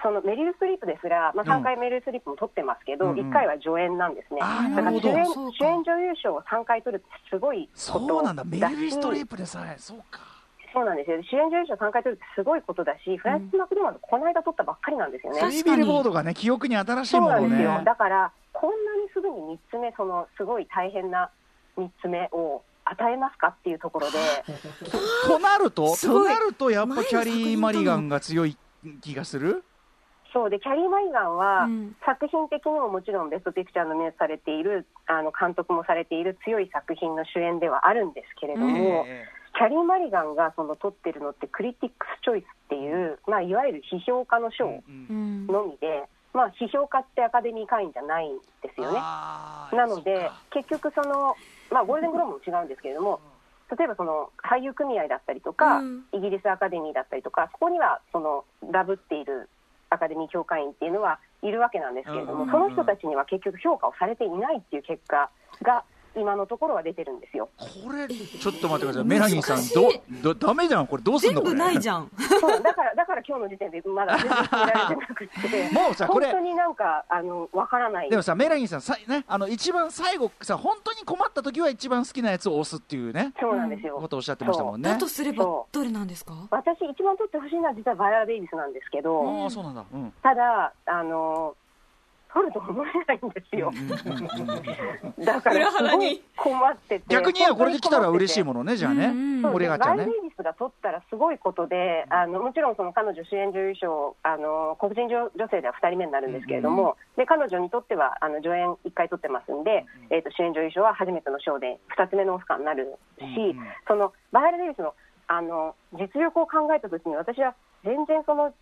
そのメリル・ストリップですら、まあ、3回メリル・ストリップも取ってますけど、うん。うん1回は助演なんですね、あーだから主演主演女優賞を3回取るってすごいことそうなんだ。メリル・ストリしップでさえ。そうか。そうなんですよ。主演女優賞3回取るってすごいことだし、フランシス・マクドーマンド、この間取ったばっかりなんですよね。確かに。スリービルボードがね記憶に新しいそうものね。なんですよ、だから、こんなにすぐに3つ目、そのすごい大変な3つ目を与えますかっていうところで、となるととなるとやっぱキャリー・マリガンが強い気がする？そうでキャリー・マイガンは、うん。作品的にももちろんベストピクチャーのノミネートされているあの監督もされている強い作品の主演ではあるんですけれども、えキャリー・マリガンがその取ってるのってクリティックス・チョイスっていう、まあ、いわゆる批評家の賞えうん。のみで、まあ、批評家ってアカデミー会員じゃないんですよね。なので結局その、まあ、ゴールデングローブも違うんですけれども、例えばその俳優組合だったりとか、うん。イギリスアカデミーだったりとか、そこにはそのダブっているアカデミー協会員っていうのはいるわけなんですけれども、うん。その人たちには結局評価をされていないっていう結果が、今のところは出てるんですよ。これちょっと待ってください。メラニーさんどどダメじゃんこれ。どうすん全部のこれ。ないじゃん。そうだから、だから今日の時点でまだ全然決められてなくて、もうさこれ本当になんか、あの、わからない。でもさメラニーさんさねあの一番最後さ本当に困った時は一番好きなやつを押すっていうね。そうなんですよ。ことをおっしゃってましたもんね。だとすればそどれなんですか？私一番取ってほしいのは実はバイオラ・デイビスなんですけど、ああそうなんだ。うん。ただ、あの、取ると思えないんですよ。だから、すごい困ってて。逆に言えばこれで来たら嬉しいものねじゃあねうん俺がちゃんねバイオ・デイビスが取ったらすごいことで、あのもちろんその彼女主演女優賞、あの黒人女女性では2人目になるんですけれども、で彼女にとってはあの助演1回取ってますんで、えー、と主演女優賞は初めての賞で2つ目のオスカーになるし、そのバイオ・デイビスのあの実力を考えたときに、私は全然その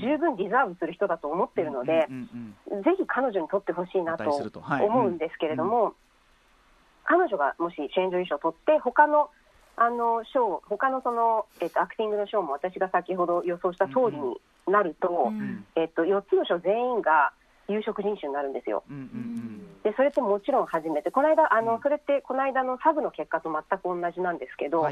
十分ディザーブする人だと思ってるので、ぜひ彼女に取ってほしいなと思うんですけれども、彼女がもし主演女優賞を取って、他のあの賞、他のその、えっと、アクティングの賞も私が先ほど予想した通りになると、うんえっと、4つの賞全員が有色人種になるんですよ。うんうんでそれってもちろん初めて、この間、あのうん。それってこの間のサブの結果と全く同じなんですけど、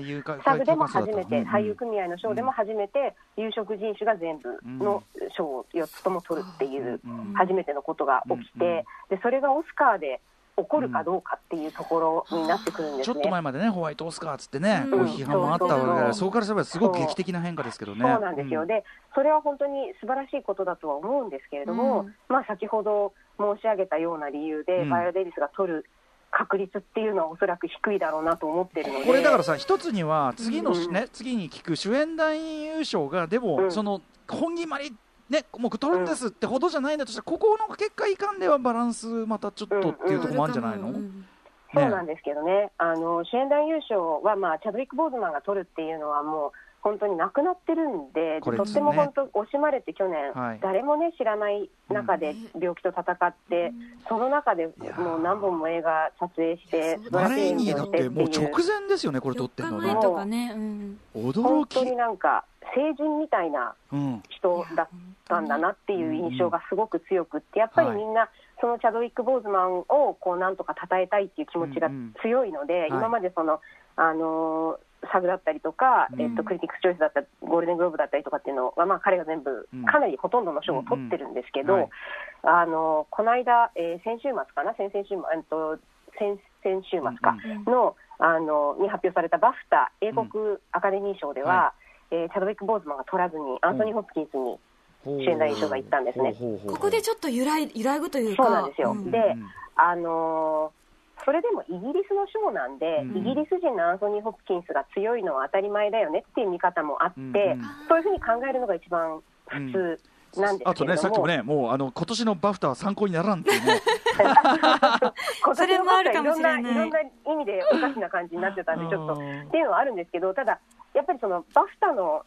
サブでも初めて、うんうん。俳優組合の賞でも初めて、有色人種が全部の賞を4つとも取るっていううん初めてのことが起きうんうん。て、でそれがオスカーで起こるかどうかっていうところになってくるんですね。ちょっと前までねホワイトオスカーっつってね、うん。批判もあったわけで、そこからすればすごく劇的な変化ですけどね。そうなんですよ、でそれは本当に素晴らしいことだとは思うんですけれども、うん。まあ、先ほど申し上げたような理由で、うん。バイオ・デイビスが取る確率っていうのはおそらく低いだろうなと思ってるので、これだからさ一つには次のうん。ね、次に聞く主演男優賞がでも、うん。その本決まりねもう取るんですってほどじゃないんだとしたら、ここの結果いかんではバランスまたちょっとっていうところもあるんじゃないの、うんそうなんですけどね、あの主演男優賞は、まあ、チャドウィック・ボーズマンが取るっていうのは、もう本当になくなってるんで、これとっても本当、惜しまれて去年、はい。誰もね、知らない中で病気と戦って、その中でもう何本も映画撮影して、素晴マレーニーだってもう直。前ですよねこれ撮ってん4のね。驚き。本当になんか成人みたいなうん。人だったんだなっていう印象がすごく強くって、やっぱりみんな、そのチャドウィック・ボーズマンをこうなんとか称えたいっていう気持ちが強いので、今までその、あのーサグだったりとか、うん。えっと、クリティックス・チョイスだったり、ゴールデングローブだったりとかっていうのは、まあ、彼が全部うん、かなりほとんどの賞を取ってるんですけど、あのこの間、えー先週末かな、先々週末、えっと、先先週末か、うんのあのに発表されたバフタ英国アカデミー賞では、はえーチャドウィック・ボーズマンが取らずに、アンソニー・ホプキンスに主演男優賞が行ったんですね。ここでちょっと揺らい揺らぐというかそうなんですよ。ん。でうん。あのーそれでもイギリスの賞なんで、うん。イギリス人のアンソニー・ホプキンスが強いのは当たり前だよねっていう見方もあって、そういうふうに考えるのが一番普通なんですあとね、けれども、さっきもね、もうあの今年のバフターは参考にならんっていうね、[laughs] 今それもあるかもしれないいろんな意味でおかしな感じになってたんで、ちょっとうんっていうのはあるんですけど、ただ、やっぱりそのバフタの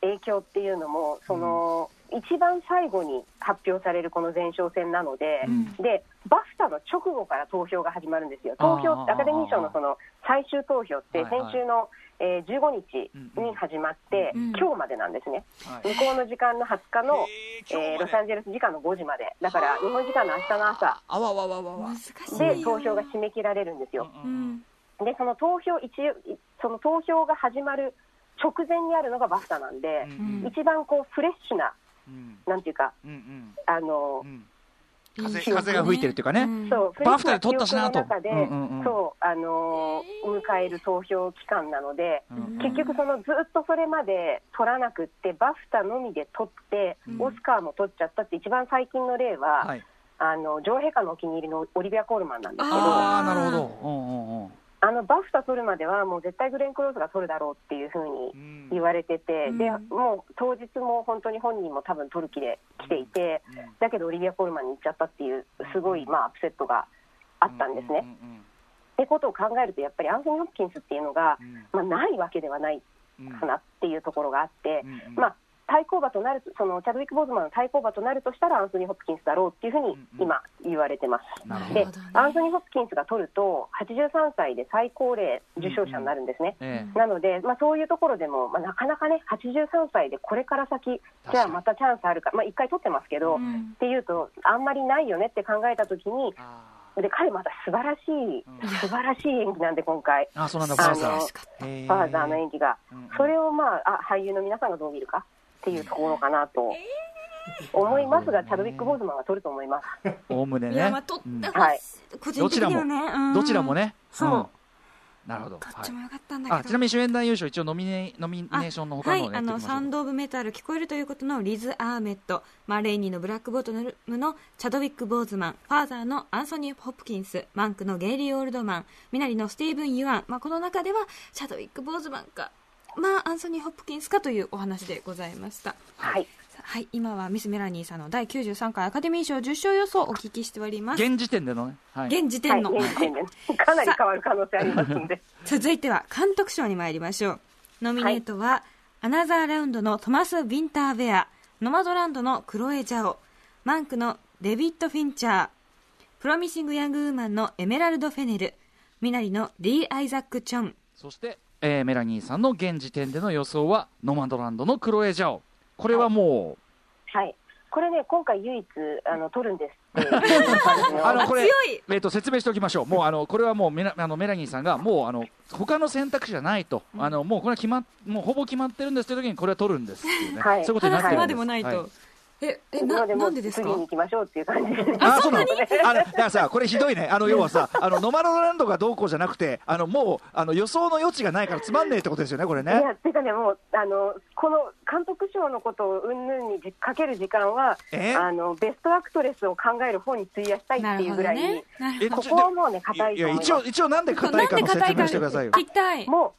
影響っていうのも、その、一番最後に発表されるこの前哨戦なので、うん。で、バフタの直後から投票が始まるんですよ。投票、アカデミー賞のその最終投票ってはいはい。先週の、えー15日に始まって、うん今日までなんですね。はい。向こうの時間の20日の、えーロサンゼルス時間の5時まで。だから、日本時間の明日の朝。あわわわわわ。で投票が締め切られるんですよ。うん。で、その投票、一応、その投票が始まる直前にあるのがバフタなんで、うん。一番こうフレッシュな、うん。なんていうか、うんうん。あのう、ん。風風が吹いてるっていうかね。ん。そう、フレッシュなバフタで取ったしなとで、うんうんうん。そう、あのー迎える投票期間なので、うん。結局そのずっとそれまで取らなくって、バフタのみで取って、うん。オスカーも取っちゃったって一番最近の例は、はい。あの、女王陛下のお気に入りのオリビア・コールマンなんですけど、ああなるほど。うんうんうんあのバフタ取るまでは、もう絶対グレン・クローズが取るだろうっていうふうにうん。言われてて、うん。でもう当日も本当に本人も多分取る気で来ていて、だけどオリビア・コールマンに行っちゃったっていう、すごい、まあ、アップセットがあったんですね。ってことを考えるとやっぱりアンソニー・ホプキンスっていうのが、まあ、ないわけではないかなっていうところがあって、まあ、対抗馬となるそのチャドウィック・ボーズマンの対抗馬となるとしたらアンソニー・ホプキンスだろうっていうふうに今言われてます。なるほど。でね。アンソニー・ホプキンスが取ると83歳で最高齢受賞者になるんですね。えなので、まあ、そういうところでも、まあ、なかなかね、83歳でこれから先、じゃあまたチャンスあるか、まあ、1回取ってますけど、うん。っていうと、あんまりないよねって考えたときに、あで彼、また素晴らしい、素晴らしい演技なんで、今回、あそうなんファーザーの演技が。うんうん、それを、まあ、あ俳優の皆さんがどう見るかっていうところかなと思いますが、チャドウィック・ボーズマンは取ると思います。おおむねね。いやまあはいほしい。個人的にはねうん。どちらもね。そう。うん。なるほど。どっはいちもよかったんだけど。あちなみに主演男優賞一応ノミネノミネーションの他のねはい、あのサウンド・オブ・メタル聞こえるということのリズ・アーメッド。マーレイニーのブラックボトムのチャドウィック・ボーズマン。ファーザーのアンソニー・ホプキンス。マンクのゲイリー・オールドマン。ミナリのスティーブン・ユアン、まあ、この中ではチャドウィック・ボーズマンかまあアンソニー・ホプキンスかというお話でございました。はい。はい今はミス・メラニーさんの第93回アカデミー賞受賞予想をお聞きしております。現時点でのね。はい。はい、現時点の、現時点でかなり変わる可能性ありますんで。[laughs] 続いては監督賞に参りましょう。ノミネートは、アナザーラウンドのトマス・ヴィンターベアノマドランドのクロエ・ジャオ。マンクのデビッド・フィンチャー。プロミシング・ヤング・ウーマンのエメラルド・フェネル。ミナリのリー・アイザック・チョン。そして、えーメラニーさんの現時点での予想はノマドランドのクロエジャオ。これはもはい。これね、今回唯一、あの、取るんです。[laughs] あのこれ強い。えー、と説明しておきましょう、もうあのこれはもうメラあのメラニーさんが、もうあの他の選択肢じゃないと、あのもうこれは決まっもうほぼ決まってるんですという時に、これは取るんですっていうね、はい。そういうことになってるんです。話すまでもないと、はいええなななんでですか？次に行きましょうっていう感じで。あそうなの？あのだからさ、これひどいね、あの要はさ、あのノマドランドがどうこうじゃなくて、あのもうあの予想の余地がないからつまんねえってことですよね、これね。いや、てかね、もう、あの、この監督賞のことをうんぬんにじかける時間は、え？あの、ベストアクトレスを考える方に費やしたいっていうぐらいに、えここはもうね、硬いいや。一応一応なんで硬いかの説明してくださいよ。聞きたいも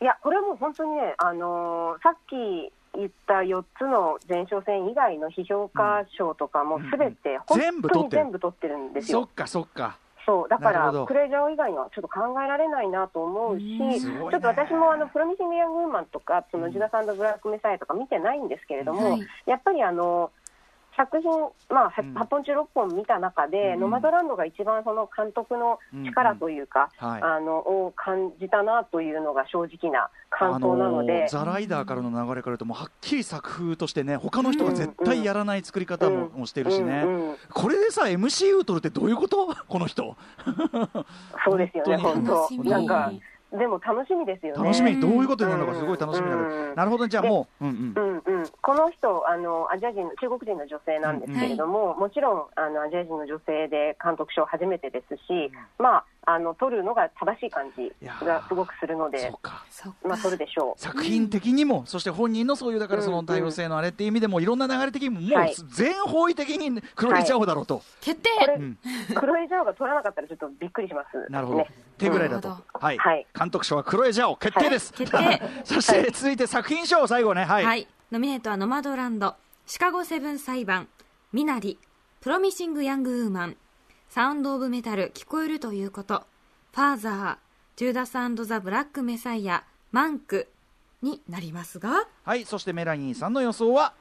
う、いや、これはもう本当にね、あのーさっき言った4つの前哨戦以外の批評家賞とかもすべて、うん。本当に全部取ってる。全部取ってるんですよ。そっ。かそっか。そう、だからクレジャー以外にはちょっと考えられないなと思うし、ね。ちょっと私もあの、プロミシング・ヤング・ウーマンとか、そのジュダスブラック・メサイアとか見てないんですけれども、はい。やっぱりあの、作品、まあ、うん。8本中6本見た中で、うん。ノマドランドが一番その監督の力というか、うん。はい。あのを感じたなというのが正直な感想なので、あのザ・ライダーからの流れから言うともうはっきり作風としてね他の人が絶対やらない作り方も,、もしてるしね、うんうんこれでさ MCU 取るってどういうこと？[laughs] この人。[laughs] そうですよね、本当。なんか、でも楽しみですよね。楽しみ。どういうことになるのかすごい楽しみだけど、うん。なるほど。じゃあもう、うんうん。うんうん、この人あの、アジア人の、中国人の女性なんですけれども、もちろんあのアジア人の女性で監督賞初めてですし、まあ、あの取るのが正しい感じがすごくするのそでう、か。そっか。まあ、取るでしょう。作品的にも、そして本人のそういうだからその多様性のあれっていう意味でも、いろんな流れ的にももうはい。全方位的に黒いちゃおうだろうと、決定。これ、うん。クロエジャオが取らなかったらちょっとびっくりします。なるほど、ね。手ぐらいだと、はい。はい。監督賞はクロエジャオ決定です、決定。[laughs] そして続いて作品賞最後ね。はい、はい、ノミネートはノマドランド、シカゴセブン裁判、ミナリ、プロミシング・ヤング・ウーマン、サウンド・オブ・メタル、聞こえるということ、ファーザー、ジューダスザ・ブラック・メサイア、マンクになりますが、はい、そしてメラニーさんの予想は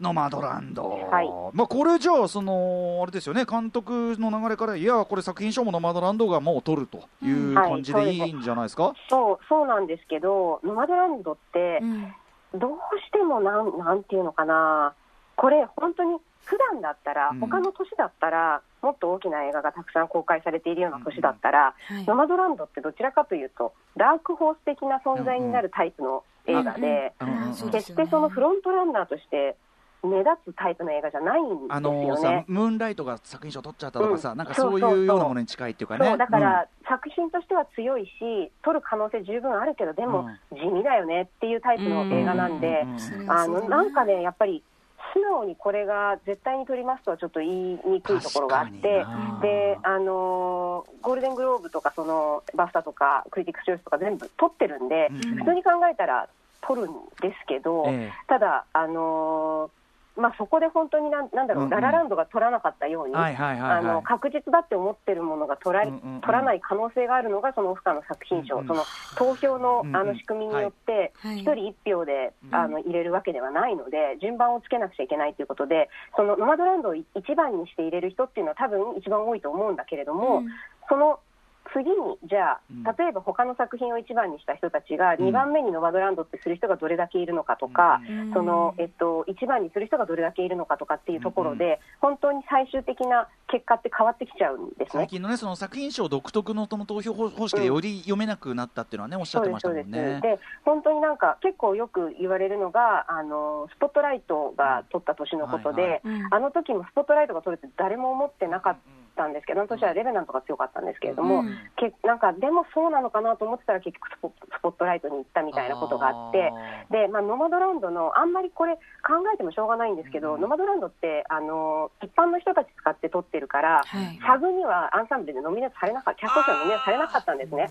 ノマドランド、はい。まあ、これじゃあそのあれですよね。監督の流れからいやこれ作品賞もノマドランドがもう取るというはい感じでいいんじゃないですか、そうそうなんですけど、ノマドランドってう、ん、どうしてもなんなんていうのかな、これ、本当に普段だったらうん、他の年だったら、もっと大きな映画がたくさん公開されているような年だったら、はいノマドランドってどちらかというと、ダークホース的な存在になるタイプの映画で、決してそのフロントランナーとして目立つタイプの映画じゃないんですあのさよね。ムーンライトが作品賞取っちゃったとかさ、うん。なんかそういうようなものに近いっていうかね。そうだから、作品としては強いし、撮る可能性十分あるけど、でも地味だよねっていうタイプの映画なんであのなんかね、やっぱり素直にこれが絶対に取りますとはちょっと言いにくいところがあってであのーゴールデングローブとかそのバフタとかクリティックス・チョイスとか全部取ってるんで、うん。普通に考えたら取るんですけど、ええ。ただ、あのーまあ、そこで本当になんなんだろう、うんうん。ララランドが取らなかったように、はいはいはいはい。あの確実だって思ってるものが取られ、うんうんうん。取らない可能性があるのがそのオスカーの作品賞、うんうん。その投票のあの仕組みによって、はい。一人一票で、うんあの入れるわけではないので、順番をつけなくちゃいけないということで、そのノマドランドを一番にして入れる人っていうのは、多分一番多いと思うんだけれども、うん。その次に、じゃあうん、例えば他の作品を一番にした人たちが、うん。2番目にノマドランドってする人がどれだけいるのかとか、うん。そのえっと、1番にする人がどれだけいるのかとかっていうところで、本当に最終的な結果って変わってきちゃうんですね。最近のねその作品賞独特の投票方式でより読めなくなったっていうのはねおっしゃってましたもんね。で本当になんか結構よく言われるのがあのスポットライトが取った年のことで、はいはい。うん。あの時もスポットライトが取るって誰も思ってなかったんですけど、あの年はレベナントが強かったんですけれども、うん。けなんかでもそうなのかなと思ってたら結局スポスポットライトに行ったみたいなことがあって。でまあ、ノマドランドの、あんまりこれ、考えてもしょうがないんですけど、うん。ノマドランドってあの一般の人たち使って撮ってるから、はい。サブにはアンサンブルでノミネートされなかった、キャスト賞にノミネートされなかったんですね。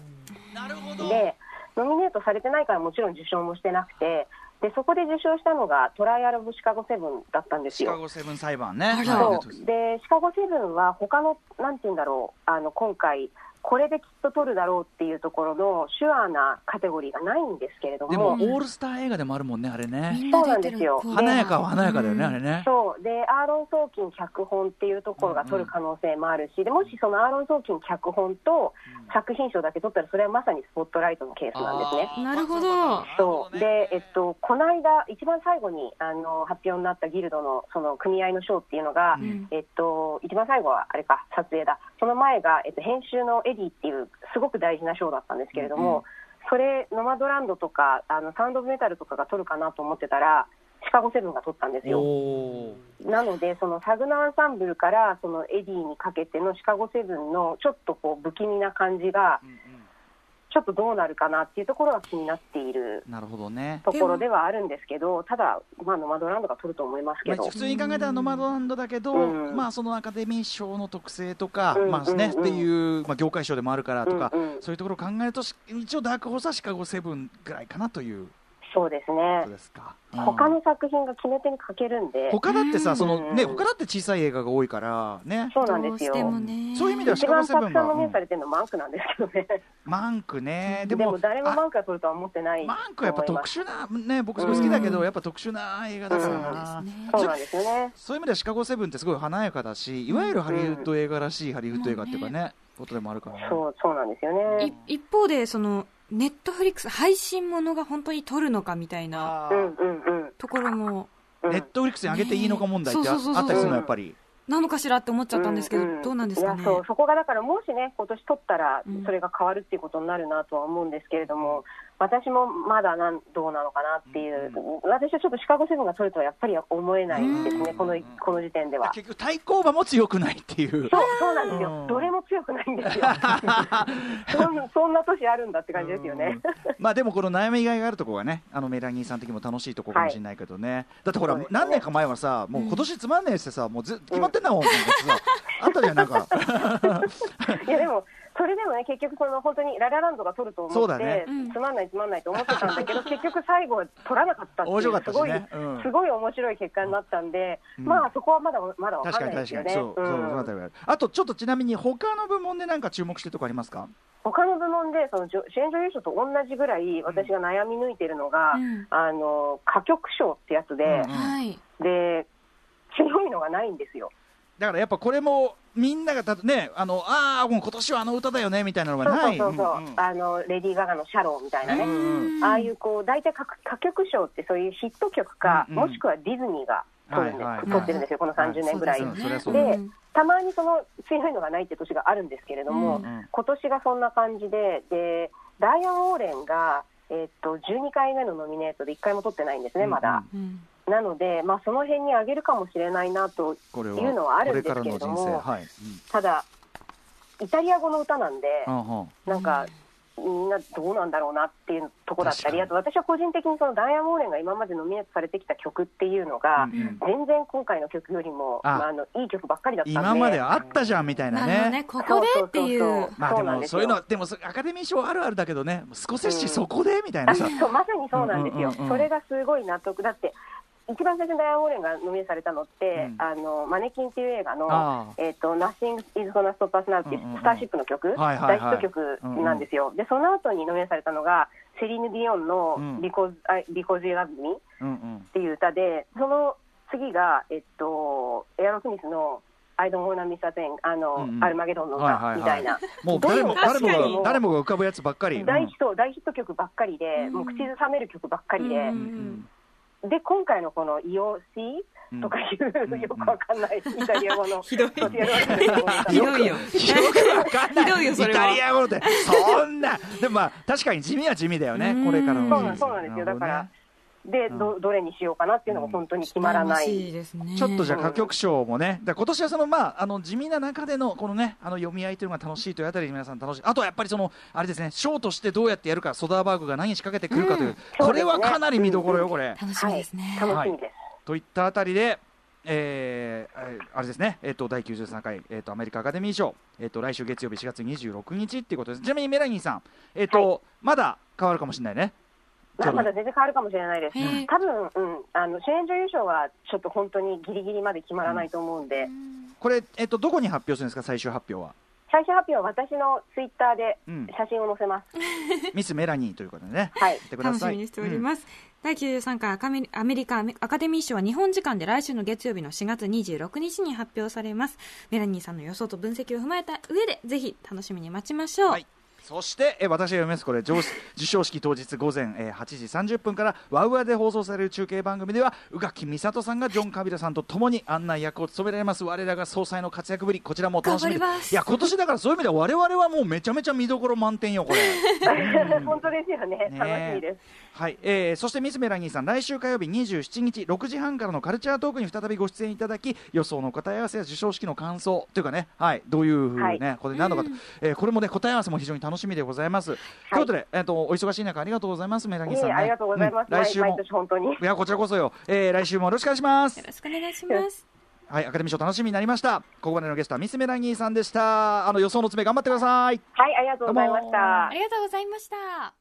なるほど。で、ノミネートされてないからもちろん受賞もしてなくて、でそこで受賞したのがトライアル・オブ・シカゴ・セブンだったんですシカよ。ゴセブン裁判ね。そう。でシカゴセブンは他のなんて言うんだろうあの今回これできっと取るだろうっていうところのシュアーなカテゴリーがないん。ですけれどでもオも、ールスター映画でもあるもんねあれね。そうなんですよ。華やかは華やかだよねうん。あれね。そう。でアーロン・ソーキン脚本っていうところが取る可能性もあるし、でもしそのアーロン・ソーキン脚本と作品賞だけ取ったらそれはまさにスポットライトのケースなんですね。なるほど。そう。で、えっと、この間、一番最後にあの発表になったギルドのその組合の賞っていうのが、うん。えっと、一番最後はあれか、撮影だ、その前が、えっと、編集のエディっていう、すごく大事な賞だったんですけれども、うんそれ、ノマドランドとかあの、サウンド・オブ・メタルとかが取るかなと思ってたら、シカゴセブンが取ったんですよ。なので、その SAG のアンサンブルからそのエディにかけてのシカゴセブンのちょっとこう不気味な感じが、ちょっとどうなるかなっていうところが気になっているなるほどね。ところではあるんですけど、ただ、まあ、ノマドランドが取ると思いますけど。まあ、普、通に考えたらノマドランドだけど、うん。まあ、そのアカデミー賞の特性とか、うんまあねうんっていう、まあ、業界賞でもあるからとか、うんうん。そういうところを考えるとし一応ダークホースはシカゴセブンぐらいかなというそうですこねと、ですか、うん。他の作品が決め手に欠けるんで、他だってさその、ね、うん他だって小さい映画が多いからね。そうなんですよ。どうしてもね。そういう意味ではシ一カゴセブン番たくさんされてるのはマンクなんですけどね、マンクね。ででもも誰もあマンクが取るとは思ってない。マンクはやっぱ特殊なね僕すごい好きだけど、やっぱ特殊な映画だからそうなんですよね。そういう意味ではシカゴセブンってすごい華やかだしいわゆるハリウッド映画らしいハリウッド映画っていうかね、ことでもあるからね。そうそうなんですよね。い一方でそのネットフリックス配信ものが本当に撮るのかみたいなところもうん。ネットフリックスに上げていいのか問題ってあったりするのやっぱり。なのかしらって思っちゃったんですけど、ううどうなんですかね。いやそうそこがだから、もしね、今年取ったらうん、それが変わるっていうことになるなとは思うんですけれども、私もまだなんどうなのかなっていう、私はちょっとシカゴセブンが取るとはやっぱり思えないですね、このこの時点では。結局対抗馬も強くないっていう。そうそうなんですうん。よ、どれも強くないんですよ、[laughs] そんそんな年あるんだって感じですよね。まあでもこの悩みがいがあるところがねあのメラニーさん的にも楽しいところかもしれないけどね、だってほら、ね。何年か前はさもう今年つまんねえしてさもうず決まってんだもん、なん。あったじゃんなんか。[laughs] いやでもそれでもね、結局、その本当にララランドが取ると思って、そうだね。うん。つまんない、つまんないと思ってたんだけど、[laughs] 結局、最後は取らなかったっていう、すごい、うん。すごい面白い結果になったんで、うん。まあそこはまだまだわ確かんかに確かに、ないですよね。そう、そう、うん。そのあとちょっとちなみに他の部門でなんか注目してるとこありますか？他の部門でそのじょ主演女優賞と同じぐらい私が悩み抜いてるのが、うん。あの歌曲賞ってやつで、うんはい。で強いのがないんですよ。だからやっぱこれもみんながたねあのああもう今年はあの歌だよねみたいなのがそうない。そうそうそう、んん。あのレディー・ガガの「シャロー」みたいなね、うんああいうこう大体歌歌曲賞ってそういうヒット曲か、うんうん。もしくはディズニーが取るんです、はい。はい取ってるんですよ、この30年ぐらい。そうでたまにその強いのがないって年があるんですけれども、うんうん。今年がそんな感じで、でダイアン・ウォーレンが、えっと12回目のノミネートで1回も取ってないんですね、まだ。うんなので、まあ、その辺に上げるかもしれないなというのはあるんですけれども、はい、ただ、イタリア語の歌なんで、うんうん。うんなんか、みんなどうなんだろうなっていうとこだったり、あと私は個人的にそのダイアン・ウォーレンが今までノミネートされてきた曲っていうのが、うんうん。全然今回の曲よりもあ。まあ、あのいい曲ばっかりだったんで、今まであったじゃんみたいなね。ね。ここでっていうそうそうそうまあでそうなんですよ。もそういうのはでもそアカデミー賞あるあるだけどねスコセッシそこでみたいな。あさそうまさにそうなんですよ、うんうんうんうん。それがすごい納得。だって、一番最初にダイアン・ウォーレンがノミネートされたのって、うん。あのマネキンっていう映画のあ「えっと Nothing is Gonna Stop Us Now」っていううんうんうん。スターシップの曲、はいはいはい。大ヒット曲なんですよ、でその後にノミネートされたのがセリーヌ・ディオンのうん「Because, I, Because You Love Me」うんうん。っていう歌で、その次が、えっと、エアロスミスの I don't wanna miss a thing あの、うんうん。アルマゲドンのはいはいはい。歌みたいな、もう誰もど誰も誰もが浮かぶやつばっかり。大ヒット大ヒット曲ばっかりで、うん。もう口ずさめる曲ばっかりで、ううんんで今回のこの EOC とかいう、よくわかんない [laughs] イタリア語の。[laughs] ひどい。ひどいよ。ひどいよ。それは。イタリア語ってそんな。でもまあ確かに地味は地味だよね。う。ん。これからのそうなんそうなんですよ。だからで、どどれにしようかなっていうのが本当に決まらない、羨ましいですねちょっとじゃあ歌曲賞もね、だから今年はそのまああの地味な中でのこのねあの読み合いというのが楽しいというあたり皆さん楽しい。あとはやっぱりそのあれですね、賞としてどうやってやるか、ソダーバーグが何仕掛けてくるかという、うん。これはかなり見どころよこれ。楽しみですね、楽しみです、といったあたりで。えーえーあれですね、えっと第93回、えっとアメリカアカデミー賞、えっと来週月曜日4月26日っていうことです。ちなみにメラニーさん、えっとまだ変わるかもしれないね。まだ全然変わるかもしれないです、多分、うん、あの主演女優賞はちょっと本当にギリギリまで決まらないと思うんで、これ、えっと、どこに発表するんですか、最終発表は。最終発表は私のツイッターでうん。写真を載せます、[laughs] ミス・メラニーということでね、はい。楽しみにしております、第93回アカメアメリカアカデミー賞は日本時間で来週の月曜日の4月26日に発表されます。メラニーさんの予想と分析を踏まえた上でぜひ楽しみに待ちましょう、はいそして、え私が読みます。これ上 [laughs] 授賞式当日午前、えー8時30分からワウワで放送される中継番組では宇垣美里さんがジョン・カビラさんと共に案内役を務められます。我らが総裁の活躍ぶりこちらも楽しみいや今年だからそういう意味では我々はもうめちゃめちゃ見どころ満点よこれ。[laughs] 本当ですよね、ね楽しみです。はい、えー、そしてミスメラニーさん来週火曜日27日6時半からのカルチャートークに再びご出演いただき予想の答え合わせや授賞式の感想というかね、はい、どういうふうね、はいこれ何度かと、えーこれもね答え合わせも非常に楽しみでございます。ということで、えっ、とお忙しい中ありがとうございますメラニーさん、ね、ありがとうございます。うん来週も毎毎年本当に。いやこちらこそよ、えー、来週もよろしくお願いしますよ。ろしくお願いしますはい、アカデミー賞楽しみになりました。ここまでのゲストはミスメラニーさんでした。あの予想の詰め頑張ってください。はい、ありがとうございましたあ。りがとうございました